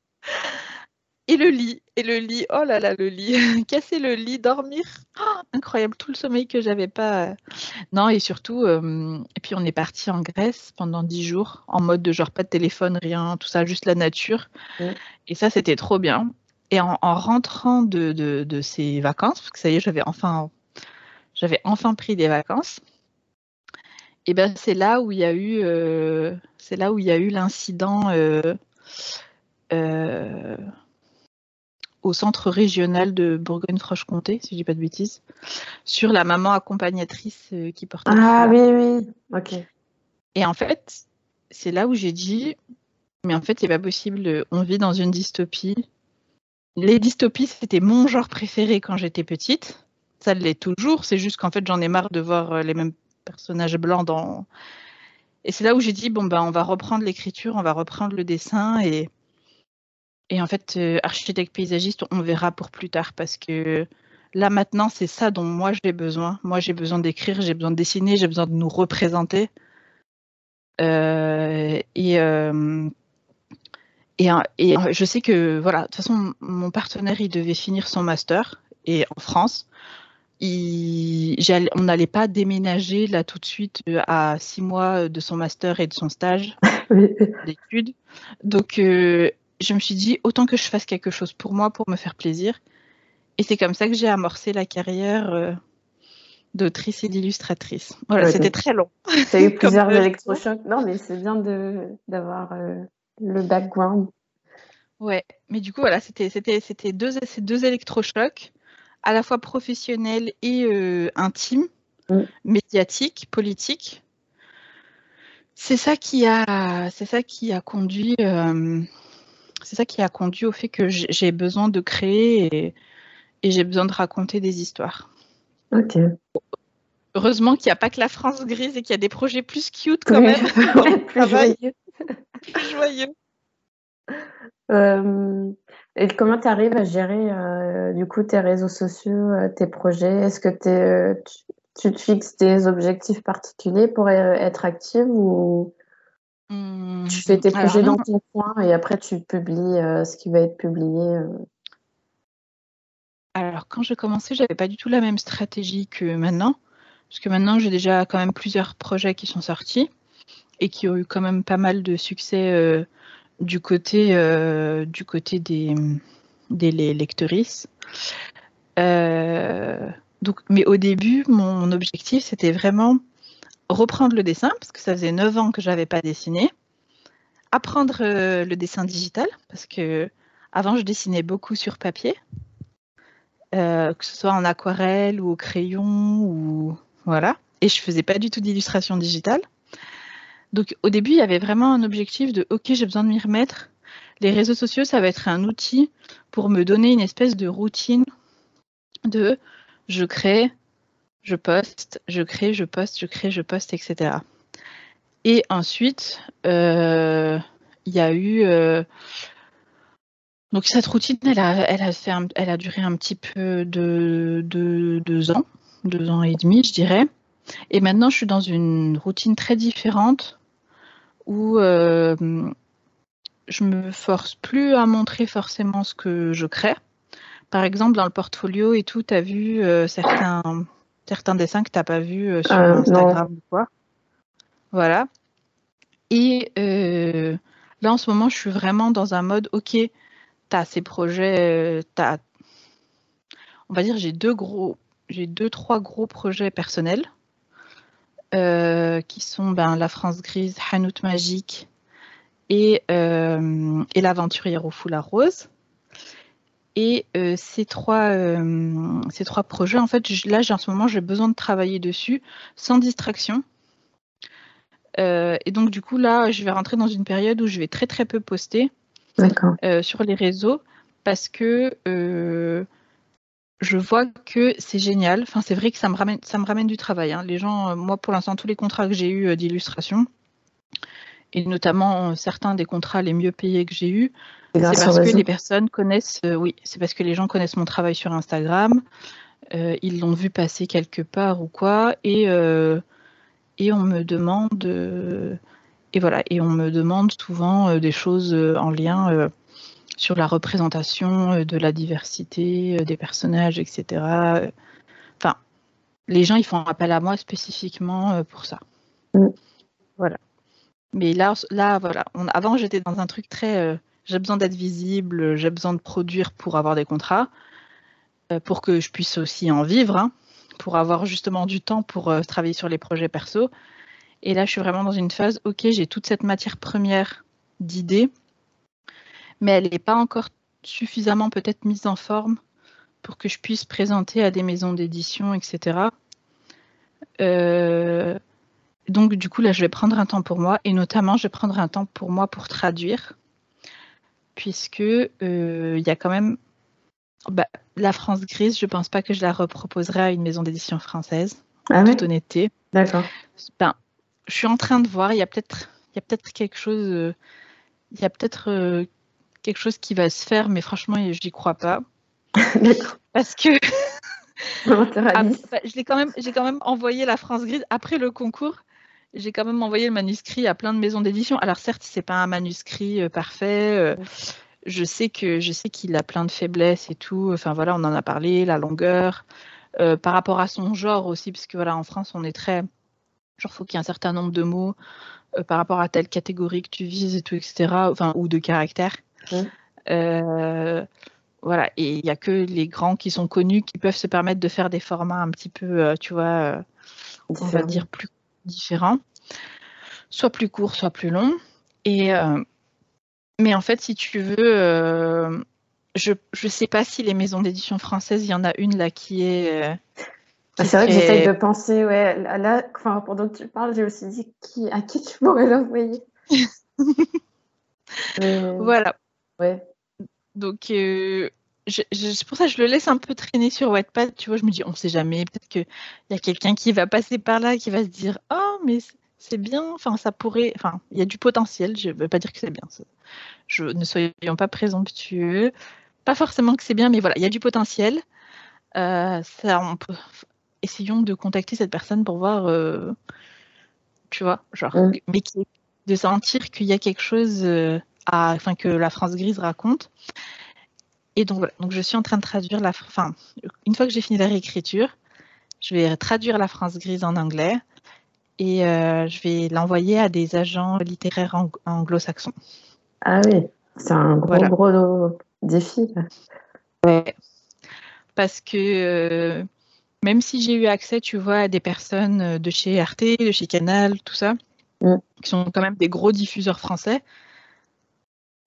Et le lit, et le lit, oh là là, le lit, <laughs> casser le lit, dormir, oh, incroyable, tout le sommeil que j'avais pas. Non, et surtout, euh, et puis on est parti en Grèce pendant dix jours, en mode de genre pas de téléphone, rien, tout ça, juste la nature. Et ça, c'était trop bien. Et en, rentrant de, de, de, ces vacances, parce que ça y est, j'avais enfin, j'avais enfin pris des vacances, et ben c'est là où il y a eu euh, c'est là où il y a eu l'incident euh, euh, au centre régional de Bourgogne-Franche-Comté, si je dis pas de bêtises, sur la maman accompagnatrice qui portait. Ah oui oui, ok. Et en fait, c'est là où j'ai dit, mais en fait c'est pas possible, on vit dans une dystopie. Les dystopies c'était mon genre préféré quand j'étais petite. Ça l'est toujours, c'est juste qu'en fait j'en ai marre de voir les mêmes personnage blanc dans. Et c'est là où j'ai dit bon ben on va reprendre l'écriture, on va reprendre le dessin et et en fait euh, architecte paysagiste on verra pour plus tard parce que là maintenant c'est ça dont moi j'ai besoin. Moi j'ai besoin d'écrire, j'ai besoin de dessiner, j'ai besoin de nous représenter. Euh, et euh, et, et, je sais que voilà, de toute façon, mon partenaire, il devait finir son master et en France on n'allait pas déménager là tout de suite à six mois de son master et de son stage <laughs> d'études. Donc, euh, je me suis dit, autant que je fasse quelque chose pour moi, pour me faire plaisir. Et c'est comme ça que j'ai amorcé la carrière euh, d'autrice et d'illustratrice. Voilà, c'était très long. Tu as eu <laughs> plusieurs électrochocs. Non, mais c'est bien d'avoir euh, le background. Ouais, mais du coup, voilà, c'était deux, ces deux électrochocs, à la fois professionnels et euh, intimes, mm. médiatiques, politiques. C'est ça qui a, c'est ça qui a conduit, euh, c'est ça qui a conduit au fait que j'ai besoin de créer et, et j'ai besoin de raconter des histoires. Ok. Heureusement qu'il n'y a pas que la France grise et qu'il y a des projets plus cute quand même. <laughs> <laughs> plus joyeux. joyeux. Euh, et comment tu arrives à gérer euh, du coup tes réseaux sociaux, euh, tes projets? Est-ce que tu, te fixes des objectifs particuliers pour être active ou mmh, tu fais tes projets dans ton coin et après tu publies ce qui va être publié Alors quand je commençais, j'avais pas du tout la même stratégie que maintenant, parce que maintenant j'ai déjà quand même plusieurs projets qui sont sortis et qui ont eu quand même pas mal de succès du côté, euh, du côté des, des lectrices. Euh, donc, mais au début, mon objectif, c'était vraiment reprendre le dessin, parce que ça faisait 9 ans que je n'avais pas dessiné, apprendre euh, le dessin digital, parce que avant, je dessinais beaucoup sur papier, que ce soit en aquarelle ou au crayon, ou voilà, et je faisais pas du tout d'illustration digitale. Donc au début, il y avait vraiment un objectif de OK, j'ai besoin de m'y remettre. Les réseaux sociaux, ça va être un outil pour me donner une espèce de routine de je crée, je poste, je crée, je poste, je crée, je poste, etc. Et ensuite, euh, il y a eu. Euh, donc cette routine, elle a, duré un petit peu de, de deux ans, deux ans et demi, je dirais. Et maintenant, je suis dans une routine très différente où euh, je me force plus à montrer forcément ce que je crée. Par exemple, dans le portfolio et tout, tu as vu euh, certains, certains dessins que tu n'as pas vu euh, sur euh, Instagram ou quoi. Voilà. Et là, en ce moment, je suis vraiment dans un mode, OK, tu as ces projets, as, on va dire, j'ai deux gros, j'ai deux, trois gros projets personnels euh, qui sont ben, La France grise, Hanout magique et, euh, et L'aventurière au foulard rose. Et euh, ces, trois, ces trois projets, en fait, là, en ce moment, j'ai besoin de travailler dessus sans distraction. et donc, du coup, là, je vais rentrer dans une période où je vais très, très peu poster sur les réseaux parce que je vois que c'est génial. Enfin, c'est vrai que ça me ramène, ça me ramène du travail. Hein. Les gens, euh, moi, pour l'instant, tous les contrats que j'ai eus euh, d'illustration, et notamment euh, certains des contrats les mieux payés que j'ai eus, c'est parce que les personnes connaissent, oui, c'est parce que les gens connaissent mon travail sur Instagram, ils l'ont vu passer quelque part ou quoi, et, et on me demande, et voilà, et on me demande souvent des choses en lien sur la représentation euh, de la diversité euh, des personnages, etc. Enfin, les gens, ils font appel à moi spécifiquement euh, pour ça. Mm. Voilà. Mais là, là voilà. avant, j'étais dans un truc très. J'ai besoin d'être visible, j'ai besoin de produire pour avoir des contrats, pour que je puisse aussi en vivre, hein, pour avoir justement du temps pour travailler sur les projets perso. Et là, je suis vraiment dans une phase, ok, j'ai toute cette matière première d'idées mais elle n'est pas encore suffisamment peut-être mise en forme pour que je puisse présenter à des maisons d'édition, etc. Euh, donc du coup là, je vais prendre un temps pour moi et notamment je vais prendre un temps pour moi pour traduire, puisque euh, il y a quand même bah, la France grise. Je pense pas que je la reproposerai à une maison d'édition française, en ah toute honnêteté. D'accord. Ben, je suis en train de voir. Il y a peut-être, il y a peut-être quelque chose. Euh, il y a peut-être quelque chose qui va se faire, mais franchement, je n'y crois pas. <laughs> Parce que <laughs> <laughs> ah, bah, je l'ai quand même, j'ai quand même envoyé la France Grise après le concours. J'ai quand même envoyé le manuscrit à plein de maisons d'édition. Alors certes, c'est pas un manuscrit euh, parfait. Euh, je sais que je sais qu'il a plein de faiblesses et tout. Enfin voilà, on en a parlé, la longueur, euh, par rapport à son genre aussi, parce que voilà, en France, on est très genre faut qu'il y ait un certain nombre de mots par rapport à telle catégorie que tu vises et tout, etc. Enfin ou de caractères. Euh, voilà, et il n'y a que les grands qui sont connus qui peuvent se permettre de faire des formats un petit peu, tu vois, on va dire plus différents, soit plus courts, soit plus longs. Et mais en fait, si tu veux, je ne sais pas si les maisons d'édition françaises, il y en a une là qui est ah, c'est vrai que j'essaye de penser, ouais, là, enfin, pendant que tu parles, j'ai aussi dit qui, à qui tu pourrais l'envoyer. <laughs> Voilà. Ouais. Donc, euh, c'est pour ça que je le laisse un peu traîner sur Wattpad. Tu vois, je me dis, on ne sait jamais. Peut-être qu'il y a quelqu'un qui va passer par là, qui va se dire, oh, mais c'est bien. Enfin, ça pourrait. Enfin, il y a du potentiel. Je ne veux pas dire que c'est bien. Je, ne soyons pas présomptueux. Pas forcément que c'est bien, mais voilà, il y a du potentiel. Euh, ça, on peut, essayons de contacter cette personne pour voir, euh, tu vois, genre, mais de sentir qu'il y a quelque chose euh, enfin, que la France grise raconte. Et donc je suis en train de traduire la, enfin, une fois que j'ai fini la réécriture, je vais traduire la France grise en anglais et euh, je vais l'envoyer à des agents littéraires anglo-saxons. Ah oui, c'est un gros gros défi. Ouais. Parce que même si j'ai eu accès, tu vois, à des personnes euh, de chez RT, de chez Canal, tout ça, mm. qui sont quand même des gros diffuseurs français,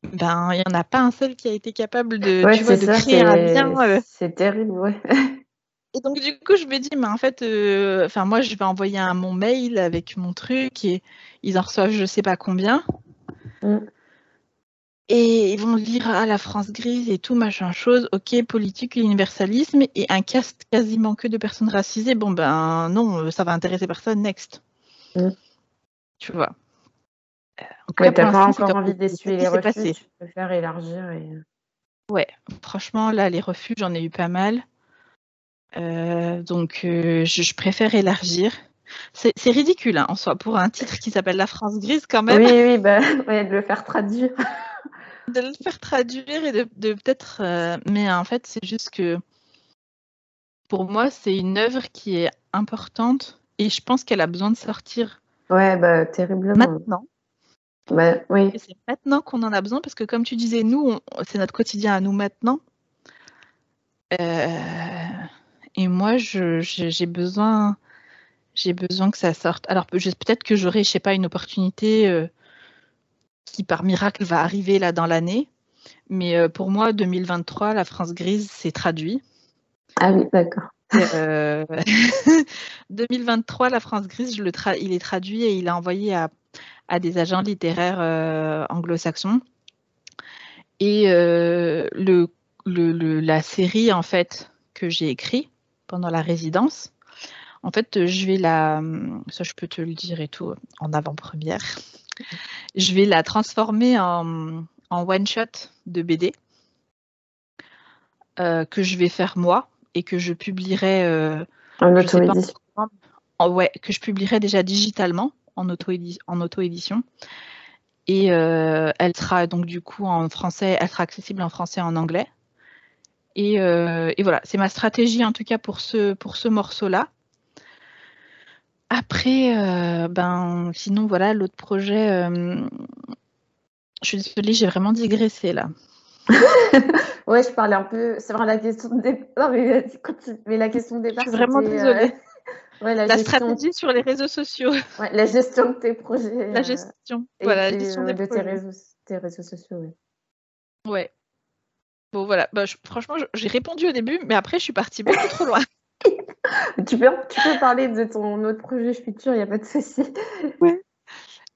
ben il n'y en a pas un seul qui a été capable de, tu vois, de créer un lien. Euh. C'est terrible, ouais. <laughs> Et donc du coup, je me dis, mais en fait, euh, moi, je vais envoyer un mon mail avec mon truc et ils en reçoivent je sais pas combien. Mm. Et ils vont lire à la France grise et tout, machin chose. Ok, politique, universalisme et un cast quasiment que de personnes racisées. Bon, ben non, ça va intéresser personne. Next. Mm. Tu vois. Ouais, t'as pas encore envie d'essuyer les refus, tu préfères élargir. Et... Euh. Ouais, franchement, là, les refus, j'en ai eu pas mal. Euh, donc, euh, je, préfère élargir. C'est ridicule hein, en soi pour un titre qui s'appelle La France grise quand même. Oui, oui, bah, <laughs> ouais, de le faire traduire. <laughs> de le faire traduire et de, peut-être. Euh, mais en fait, c'est juste que pour moi, c'est une œuvre qui est importante et je pense qu'elle a besoin de sortir. Ouais, bah, terriblement. Maintenant. Bah, oui. C'est maintenant qu'on en a besoin parce que, comme tu disais, nous, c'est notre quotidien à nous maintenant. Euh, et moi, j'ai besoin, j'ai besoin que ça sorte. Alors peut-être que j'aurai, je sais pas, une opportunité euh, qui par miracle va arriver là dans l'année. Mais euh, pour moi, 2023, la France grise, c'est traduit. Ah oui, d'accord. 2023, euh, <laughs> la France grise, je le il est traduit et il est envoyé à, à des agents littéraires euh, anglo-saxons. Et le, le, la série en fait que j'ai écrit pendant la résidence, en fait, je vais la, ça je peux te le dire et tout en avant-première <laughs> je vais la transformer en, one-shot de BD euh, que je vais faire moi et que je publierai euh, en auto-édition. Ouais, que je publierai déjà digitalement en auto-édition. et euh, elle sera donc du coup en français, elle sera accessible en français et en anglais. Et, et voilà, c'est ma stratégie en tout cas pour ce, pour ce morceau-là. Après, euh, ben, sinon, voilà, l'autre projet, euh, je suis désolée, j'ai vraiment digressé là. <laughs> ouais, je parlais un peu. C'est vrai, la question de départ. mais, mais, la question de départ. Je suis vraiment euh, la, stratégie sur les réseaux sociaux. Ouais, la gestion de tes projets. La gestion. voilà, la gestion de tes réseaux, tes réseaux, sociaux, oui. Ouais. Bon, voilà. Bah, franchement, j'ai répondu au début, mais après, je suis partie beaucoup trop loin. <laughs> <laughs> tu, peux, tu peux parler de ton autre projet futur, il n'y a pas de souci.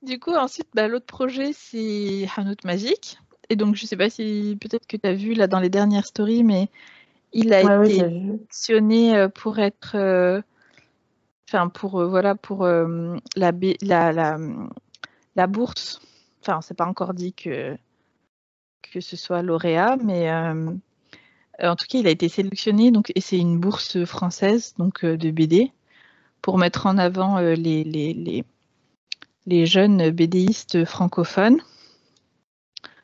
Du coup, ensuite, bah, l'autre projet, c'est Hanout Magique. Et donc, je ne sais pas si peut-être que tu as vu là dans les dernières stories, mais il a été sélectionné euh, pour être. Euh, pour, euh, voilà, pour la, la, la, la, bourse. Enfin, c'est pas encore dit que, ce soit lauréat, mais euh, en tout cas, il a été sélectionné donc, et c'est une bourse française donc, euh, de BD pour mettre en avant euh, les, les, les, jeunes BDistes francophones.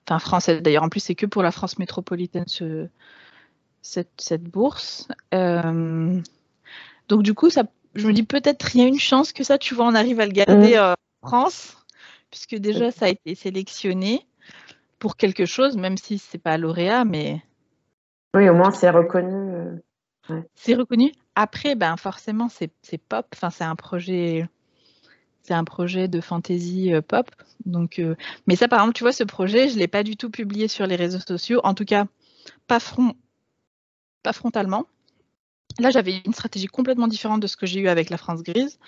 Enfin, français d'ailleurs. En plus, c'est que pour la France métropolitaine ce, cette, cette, bourse. donc, du coup, ça, je me dis peut-être il y a une chance que ça, tu vois, on arrive à le garder mmh. en France, puisque déjà, ça a été sélectionné pour quelque chose, même si c'est pas lauréat, mais Oui, au moins c'est reconnu. C'est reconnu. Après, ben forcément, c'est pop. Enfin, c'est un projet c'est un projet de fantasy euh, pop. Donc, euh, mais ça, par exemple, tu vois, ce projet, je ne l'ai pas du tout publié sur les réseaux sociaux, en tout cas, pas, front, pas frontalement. Là, j'avais une stratégie complètement différente de ce que j'ai eu avec la France Grise,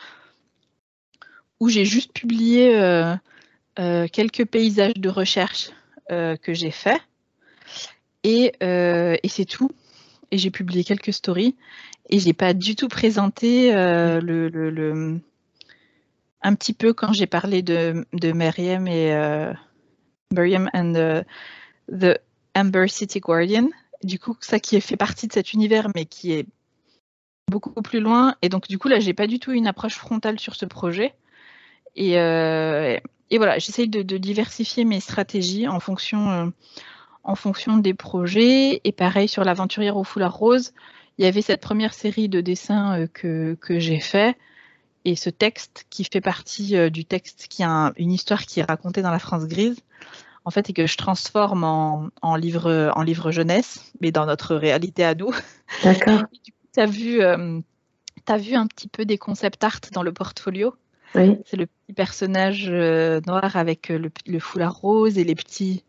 où j'ai juste publié euh, quelques paysages de recherche que j'ai faits, et, c'est tout. Et j'ai publié quelques stories, et je n'ai pas du tout présenté le, un petit peu quand j'ai parlé de, de Miriam et euh, Miriam and the, the, Amber City Guardian. Du coup, ça qui fait partie de cet univers, mais qui est beaucoup plus loin. Et donc, du coup, là, j'ai pas du tout une approche frontale sur ce projet. Et, euh, et voilà, j'essaye de, de, diversifier mes stratégies en fonction, euh, en fonction des projets. Et pareil, sur l'aventurière au foulard rose, il y avait cette première série de dessins euh, que, que j'ai fait et ce texte qui fait partie du texte qui a une histoire qui est racontée dans la France grise, en fait, et que je transforme en, livre, en livre jeunesse, mais dans notre réalité à nous. D'accord. <laughs> Tu as euh, as vu un petit peu des concept art dans le portfolio? Oui. C'est le petit personnage euh, noir avec le, le, foulard rose et les petits,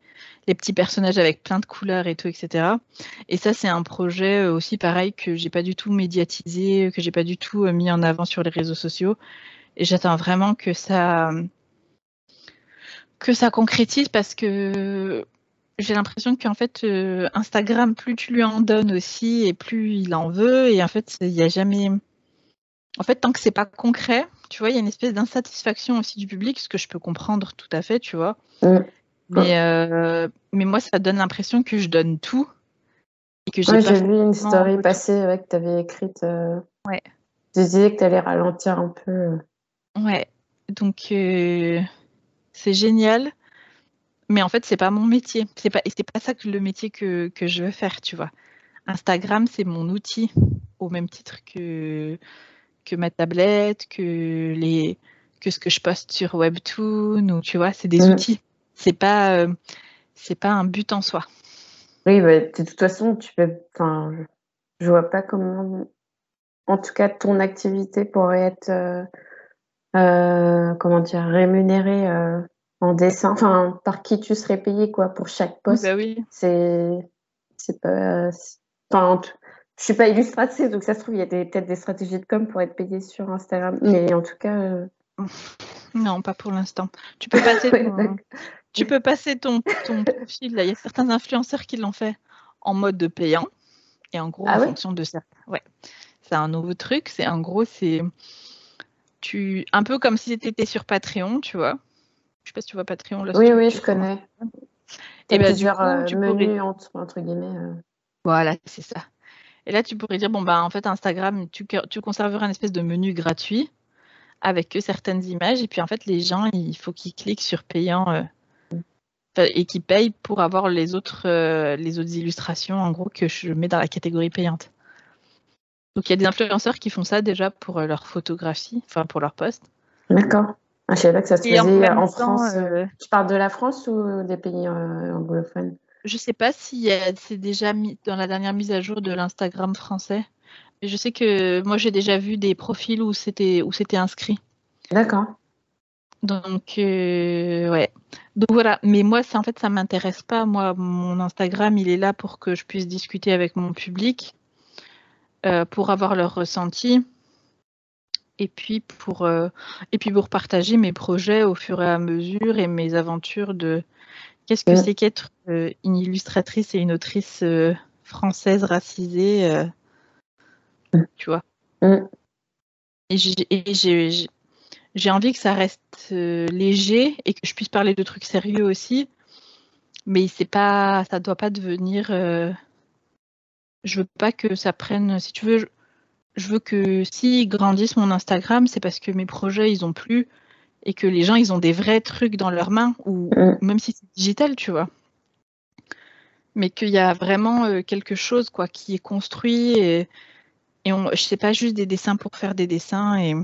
les petits personnages avec plein de couleurs et tout, etc. Et ça, c'est un projet euh, aussi pareil que j'ai pas du tout médiatisé, que j'ai pas du tout euh, mis en avant sur les réseaux sociaux. Et j'attends vraiment que ça que ça concrétise parce que j'ai l'impression qu'en fait euh, Instagram, plus tu lui en donnes aussi et plus il en veut. Et en fait, il n'y a jamais. En fait, tant que c'est pas concret, tu vois, il y a une espèce d'insatisfaction aussi du public, ce que je peux comprendre tout à fait, tu vois. Mm. Mais, euh, mais moi, ça donne l'impression que je donne tout. Et que j'ai ouais, vu une story passée que tu avais écrite. Euh, ouais. Tu disais que tu allais ralentir un peu. Euh. Ouais. Donc, c'est génial. Mais en fait, c'est pas mon métier. C'est pas, et c'est pas ça que le métier que, que je veux faire, tu vois. Instagram, c'est mon outil, au même titre que, que ma tablette, que, les, que ce que je poste sur Webtoon, ou tu vois, c'est des mm. outils c'est pas euh, c'est pas un but en soi. Oui, bah, de toute façon, tu peux. Enfin, je, vois pas comment. En tout cas, ton activité pourrait être euh, euh, comment dire rémunérée en dessin. Enfin, par qui tu serais payé quoi pour chaque poste. Bah oui. C'est c'est pas. Enfin, je suis pas illustratrice, donc ça se trouve il y a peut-être des stratégies de com pour être payé sur Instagram. Mais en tout cas. Non, pas pour l'instant. Tu peux passer <laughs> tu peux passer ton, ton profil. Il y a certains influenceurs qui l'ont fait en mode payant. Et en gros, ah en fonction de ça. Ouais. C'est un nouveau truc. C'est en gros, c'est tu un peu comme si tu étais sur Patreon, tu vois. Je sais pas si tu vois Patreon. Oui, oui, je connais. Et bien, du coup, tu menus entre, guillemets. Euh. Voilà, c'est ça. Et là, tu pourrais dire, bon, bah, en fait, Instagram, tu, tu conserveras une espèce de menu gratuit avec que certaines images. Et puis, en fait, les gens, il faut qu'ils cliquent sur payant euh, et qui payent pour avoir les autres, euh, les autres illustrations, en gros, que je mets dans la catégorie payante. Donc il y a des influenceurs qui font ça déjà pour euh, leur photographie, enfin pour leur post. D'accord. Ah, je savais pas que ça se faisait en, France. Euh, tu parles de la France ou des pays anglophones? Je sais pas si c'est déjà mis dans la dernière mise à jour de l'Instagram français. Mais je sais que moi j'ai déjà vu des profils où c'était où c'était inscrit. D'accord. Donc, euh, ouais. Donc voilà. Mais moi, ça, en fait, ça m'intéresse pas. Moi, mon Instagram, il est là pour que je puisse discuter avec mon public, euh, pour avoir leur ressenti, et puis pour euh, et puis pour partager mes projets au fur et à mesure et mes aventures de qu'est-ce que c'est qu'être une illustratrice et une autrice française racisée, tu vois? Et j'ai j'ai envie que ça reste euh, léger et que je puisse parler de trucs sérieux aussi. Mais c'est pas, ça doit pas devenir. Euh, je veux pas que ça prenne. Si tu veux, je, veux que s'ils grandissent mon Instagram, c'est parce que mes projets ils ont plu et que les gens ils ont des vrais trucs dans leurs mains ou mm. même si c'est digital, tu vois. Mais qu'il y a vraiment euh, quelque chose quoi qui est construit et, et on, je sais pas juste des dessins pour faire des dessins et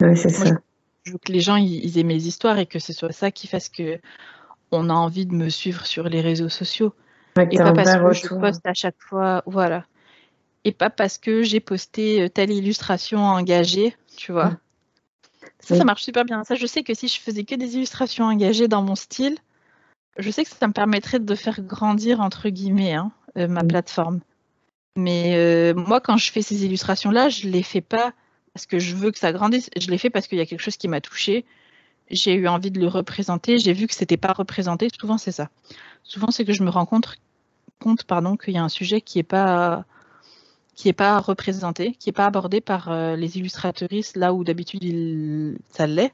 c'est ça. Je, veux que les gens ils, aient mes histoires et que ce soit ça qui fasse que on a envie de me suivre sur les réseaux sociaux. et pas parce que je poste à chaque fois, voilà. Et pas parce que j'ai posté euh, telle illustration engagée, tu vois. Ça, ça marche super bien. Ça, je sais que si je faisais que des illustrations engagées dans mon style, je sais que ça me permettrait de faire grandir, entre guillemets, hein, euh, ma mm. plateforme. Mais euh, moi, quand je fais ces illustrations-là, je ne les fais pas parce que je veux que ça grandisse. Je les fais parce qu'il y a quelque chose qui m'a touchée. J'ai eu envie de le représenter. J'ai vu que c'était pas représenté. Souvent, c'est ça. Souvent, c'est que je me rends compte, compte pardon, qu'il y a un sujet qui n'est pas qui est pas représenté, qui n'est pas abordé par euh, les illustratrices là où d'habitude ça l'est.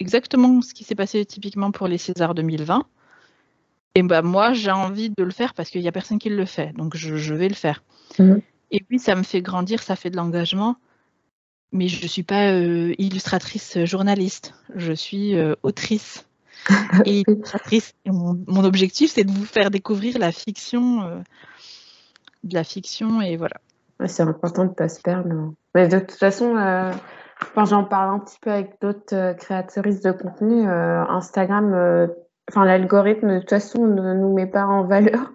Exactement ce qui s'est passé typiquement pour les Césars 2020. Et bah, moi, j'ai envie de le faire parce qu'il n'y a personne qui le fait. Donc, je, vais le faire. Mhm. Et puis, ça me fait grandir, ça fait de l'engagement. Mais je ne suis pas euh, illustratrice journaliste. Je suis euh, autrice <laughs> et illustratrice. mon, objectif, c'est de vous faire découvrir la fiction, de la fiction. Et voilà. c'est important de ne pas se perdre. Mais de toute façon, quand j'en parle un petit peu avec d'autres créatrices de contenu, Instagram enfin l'algorithme de toute façon ne nous met pas en valeur.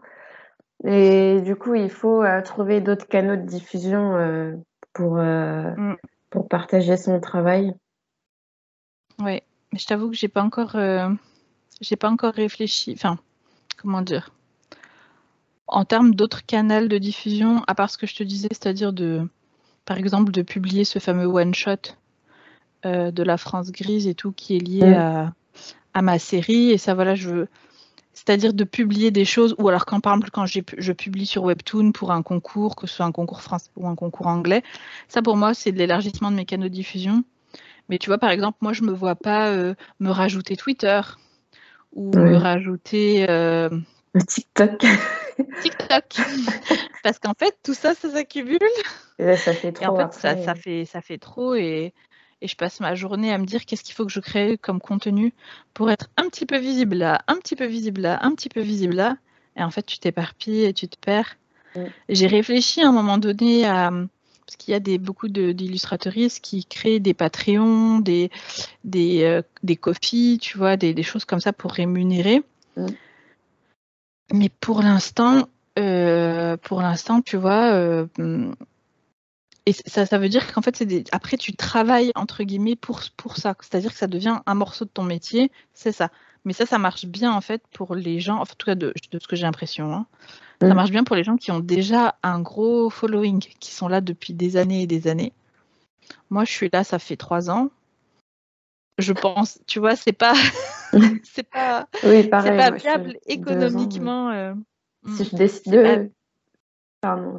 Et du coup, il faut euh, trouver d'autres canaux de diffusion euh, pour, euh, mm. pour partager son travail. Oui, mais je t'avoue que j'ai pas encore j'ai pas encore réfléchi. Enfin, comment dire? En termes d'autres canaux de diffusion, à part ce que je te disais, c'est-à-dire de par exemple de publier ce fameux one shot de la France grise et tout qui est lié à à ma série. Et ça, voilà, je veux. C'est-à-dire de publier des choses, ou alors quand par exemple quand je publie sur Webtoon pour un concours, que ce soit un concours français ou un concours anglais, ça pour moi c'est de l'élargissement de mes canaux de diffusion. Mais tu vois par exemple moi je me vois pas euh, me rajouter Twitter ou me rajouter euh, TikTok. <laughs> TikTok. <laughs> Parce qu'en fait tout ça ça s'accumule. Et ça fait trop. en fait ça, ça, fait ça fait trop et et je passe ma journée à me dire qu'est-ce qu'il faut que je crée comme contenu pour être un petit peu visible là, un petit peu visible là, un petit peu visible là. Et en fait, tu t'éparpilles et tu te perds. J'ai réfléchi à un moment donné à. Parce qu'il y a des, beaucoup d'illustratrices qui créent des Patreons, des, des, euh, des coffees, tu vois, des, des, choses comme ça pour rémunérer. Mais pour l'instant, euh, pour l'instant, tu vois, euh, et ça, ça veut dire qu'en fait, c'est des... après, tu travailles, entre guillemets, pour, pour ça. C'est-à-dire que ça devient un morceau de ton métier, c'est ça. Mais ça, ça marche bien, en fait, pour les gens, en tout cas, de, de ce que j'ai l'impression. Hein. Ça mm. marche bien pour les gens qui ont déjà un gros following, qui sont là depuis des années et des années. Moi, je suis là, ça fait trois ans. Je pense, tu vois, c'est pas, <laughs> <laughs> c'est pas, oui, pareil, pas viable économiquement. Euh, si je décide de, Pardon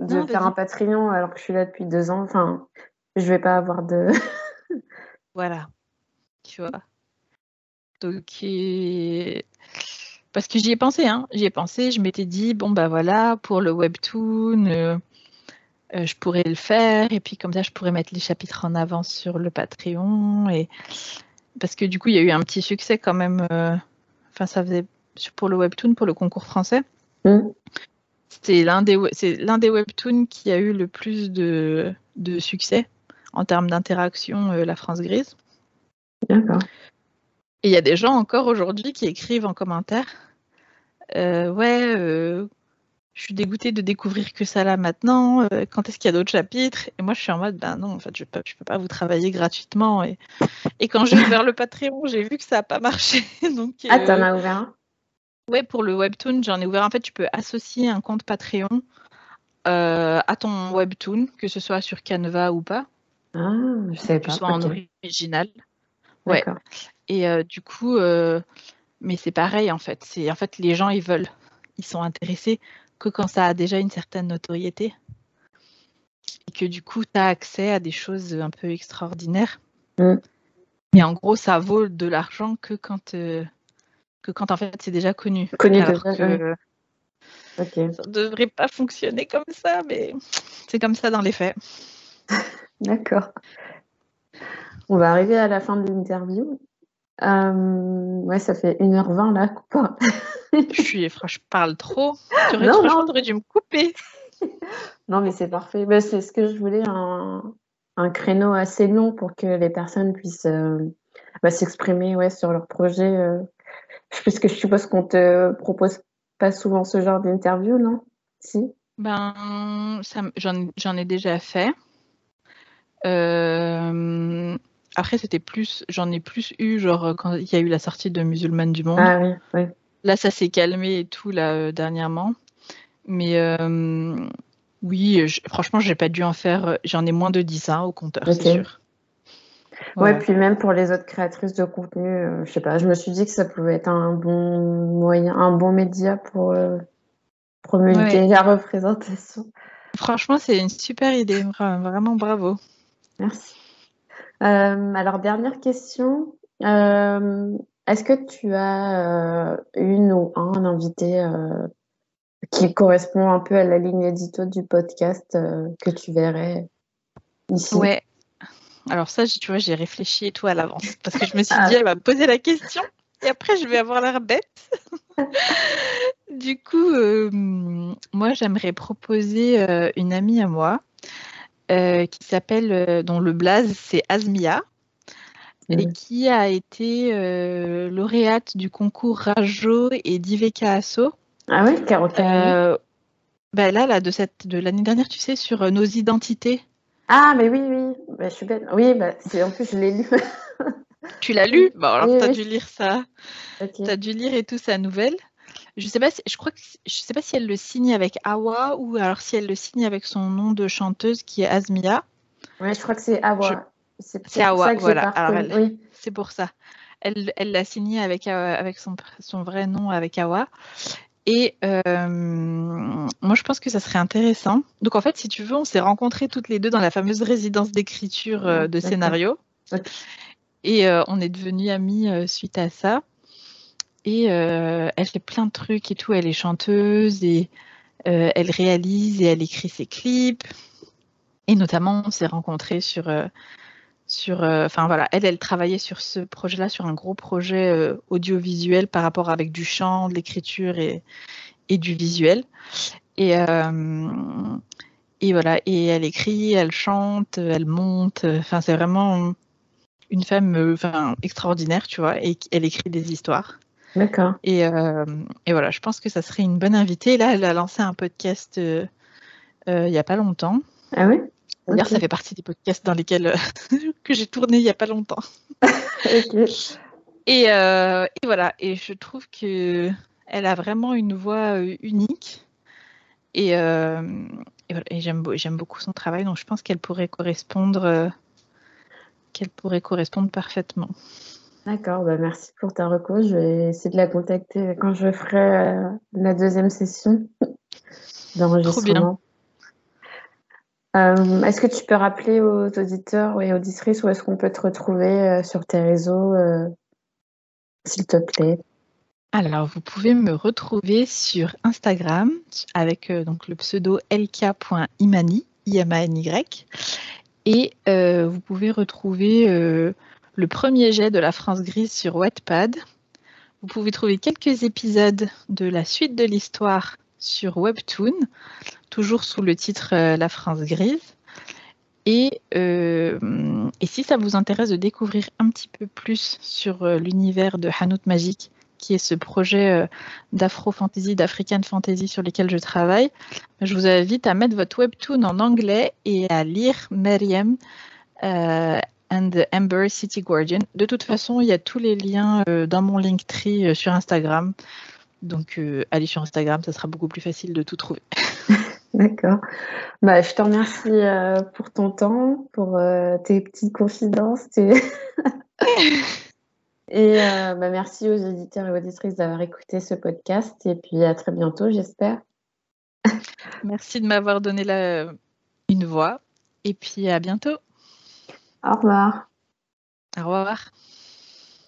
de faire un Patreon alors que je suis là depuis deux ans. Enfin, je vais pas avoir de. <laughs> voilà. Tu vois. Donc, parce que j'y ai pensé, hein. J'y ai pensé, je m'étais dit, bon, bah voilà, pour le webtoon, euh, euh, je pourrais le faire. Et puis, comme ça, je pourrais mettre les chapitres en avance sur le Patreon. Et... Parce que du coup, il y a eu un petit succès quand même. Euh, enfin, ça faisait pour le webtoon, pour le concours français. Mmh. C'est l'un des, c'est l'un des webtoons qui a eu le plus de, de succès en termes d'interaction, euh, La France Grise. D'accord. Et il y a des gens encore aujourd'hui qui écrivent en commentaire euh, Ouais, euh, je suis dégoûtée de découvrir que ça là maintenant. quand est-ce qu'il y a d'autres chapitres? Et moi, je suis en mode Ben non, en fait, je ne peux, peux, pas vous travailler gratuitement. Et, et quand j'ai <laughs> ouvert le Patreon, j'ai vu que ça n'a pas marché. <laughs> Donc, ah, t'en as ouvert un? oui, pour le webtoon, j'en ai ouvert. En fait, tu peux associer un compte Patreon euh, à ton webtoon, que ce soit sur Canva ou pas. Ah, je sais pas. Que ce soit en original. Ouais. Et euh, du coup, euh, mais c'est pareil en fait. C'est en fait les gens ils veulent, ils sont intéressés que quand ça a déjà une certaine notoriété et que du coup tu as accès à des choses un peu extraordinaires. Mm. Mais en gros, ça vaut de l'argent que quand que quand en fait c'est déjà connu. Connu alors que, Ça ne devrait pas fonctionner comme ça, mais c'est comme ça dans les faits. <laughs> D'accord. On va arriver à la fin de l'interview. Euh, ouais, ça fait 1h20 là, <laughs> je suis, je parle trop. Tu aurais, non, dû me couper. <laughs> non, mais c'est parfait. Ben, c'est ce que je voulais, un, un, créneau assez long pour que les personnes puissent euh, bah, s'exprimer ouais, sur leur projet euh, puisque je suppose qu'on te propose pas souvent ce genre d'interview, non? Si? Ben, j'en ai déjà fait. Euh, après, c'était plus, j'en ai plus eu, genre, quand il y a eu la sortie de Musulmane du Monde. Ah oui, oui. Là, ça s'est calmé et tout, là, euh, dernièrement. Mais euh, oui, je, franchement, j'ai pas dû en faire, j'en ai moins de 10 ans au compteur, c'est sûr. Ouais. puis même pour les autres créatrices de contenu, je sais pas, je me suis dit que ça pouvait être un bon moyen, un bon média pour promulguer la représentation. Franchement, c'est une super idée, vraiment bravo. Merci. Euh, alors, dernière question. Euh, est-ce que tu as euh, une ou un invité qui correspond un peu à la ligne édito du podcast que tu verrais ici? Ouais. Alors ça, tu vois, j'ai réfléchi et tout à l'avance parce que je me suis ah. dit, elle va me poser la question et après, je vais avoir l'air bête. <laughs> du coup, moi, j'aimerais proposer une amie à moi euh, qui s'appelle, euh, dont le blaze c'est Asmia, et qui a été euh, lauréate du concours Rajo et d'Iveka Asso. Ah oui, Caro bah là, là, de, cette, de l'année dernière, tu sais, sur nos identités. Ah, mais oui, oui, bah, je suis bête. Oui, bah, en plus, je l'ai lu. <laughs> tu l'as lu? Bon, alors, tu as dû lire ça. Tu as dû lire et tout sa nouvelle. Je sais pas, si, je crois que je sais pas si elle le signe avec Awa ou alors si elle le signe avec son nom de chanteuse qui est Asmia. Oui, je crois que c'est Awa. C'est Awa, voilà. C'est pour ça. Elle l'a signé avec, euh, avec son, son, vrai nom, avec Awa. Et euh, moi, je pense que ça serait intéressant. Donc, en fait, si tu veux, on s'est rencontrés toutes les deux dans la fameuse résidence d'écriture euh, de scénario. Et on est devenues amies suite à ça. Et euh, elle fait plein de trucs et tout. Elle est chanteuse et elle réalise et elle écrit ses clips. Et notamment, on s'est rencontrés sur, sur, enfin voilà, elle, elle travaillait sur ce projet-là, sur un gros projet audiovisuel par rapport avec du chant, de l'écriture et, et du visuel. Et, et voilà, et elle écrit, elle chante, elle monte. Enfin, c'est vraiment une femme, enfin, extraordinaire, tu vois. Et elle écrit des histoires. D'accord. Et, euh, et, voilà, je pense que ça serait une bonne invitée. Là, elle a lancé un podcast euh, euh, il n'y a pas longtemps. Ah oui? D'ailleurs, ça fait partie des podcasts dans lesquels <laughs> que j'ai tourné il n'y a pas longtemps. et, et, voilà, et je trouve que elle a vraiment une voix unique. Et, et, j'aime, j'aime beaucoup son travail, donc je pense qu'elle pourrait correspondre, qu'elle pourrait correspondre parfaitement. D'accord, bah merci pour ta reco. Je vais essayer de la contacter quand je ferai euh, la deuxième session <laughs> d'enregistrement. Euh, est-ce que tu peux rappeler aux auditeurs et auditrices où est-ce qu'on peut te retrouver euh, sur tes réseaux, s'il te plaît? Alors, vous pouvez me retrouver sur Instagram avec donc le pseudo lk.imani, i m a n y. Et vous pouvez retrouver le premier jet de la France grise sur Wattpad. Vous pouvez trouver quelques épisodes de la suite de l'histoire sur Webtoon, toujours sous le titre euh, La France grise. Euh, et, si ça vous intéresse de découvrir un petit peu plus sur euh, l'univers de Hanout Magique, qui est ce projet d'afro-fantasy, d'African fantasy sur lequel je travaille, je vous invite à mettre votre webtoon en anglais et à lire Meriem and the Amber City Guardian. De toute façon, il y a tous les liens dans mon Linktree euh, sur Instagram. Donc, allez sur Instagram, ça sera beaucoup plus facile de tout trouver. <laughs> D'accord. Bah, je te remercie pour ton temps, pour tes petites confidences. <laughs> et bah, merci aux éditeurs et auditrices d'avoir écouté ce podcast. Et puis à très bientôt, j'espère. <laughs> merci de m'avoir donné la... une voix. Et puis à bientôt. Au revoir. Au revoir.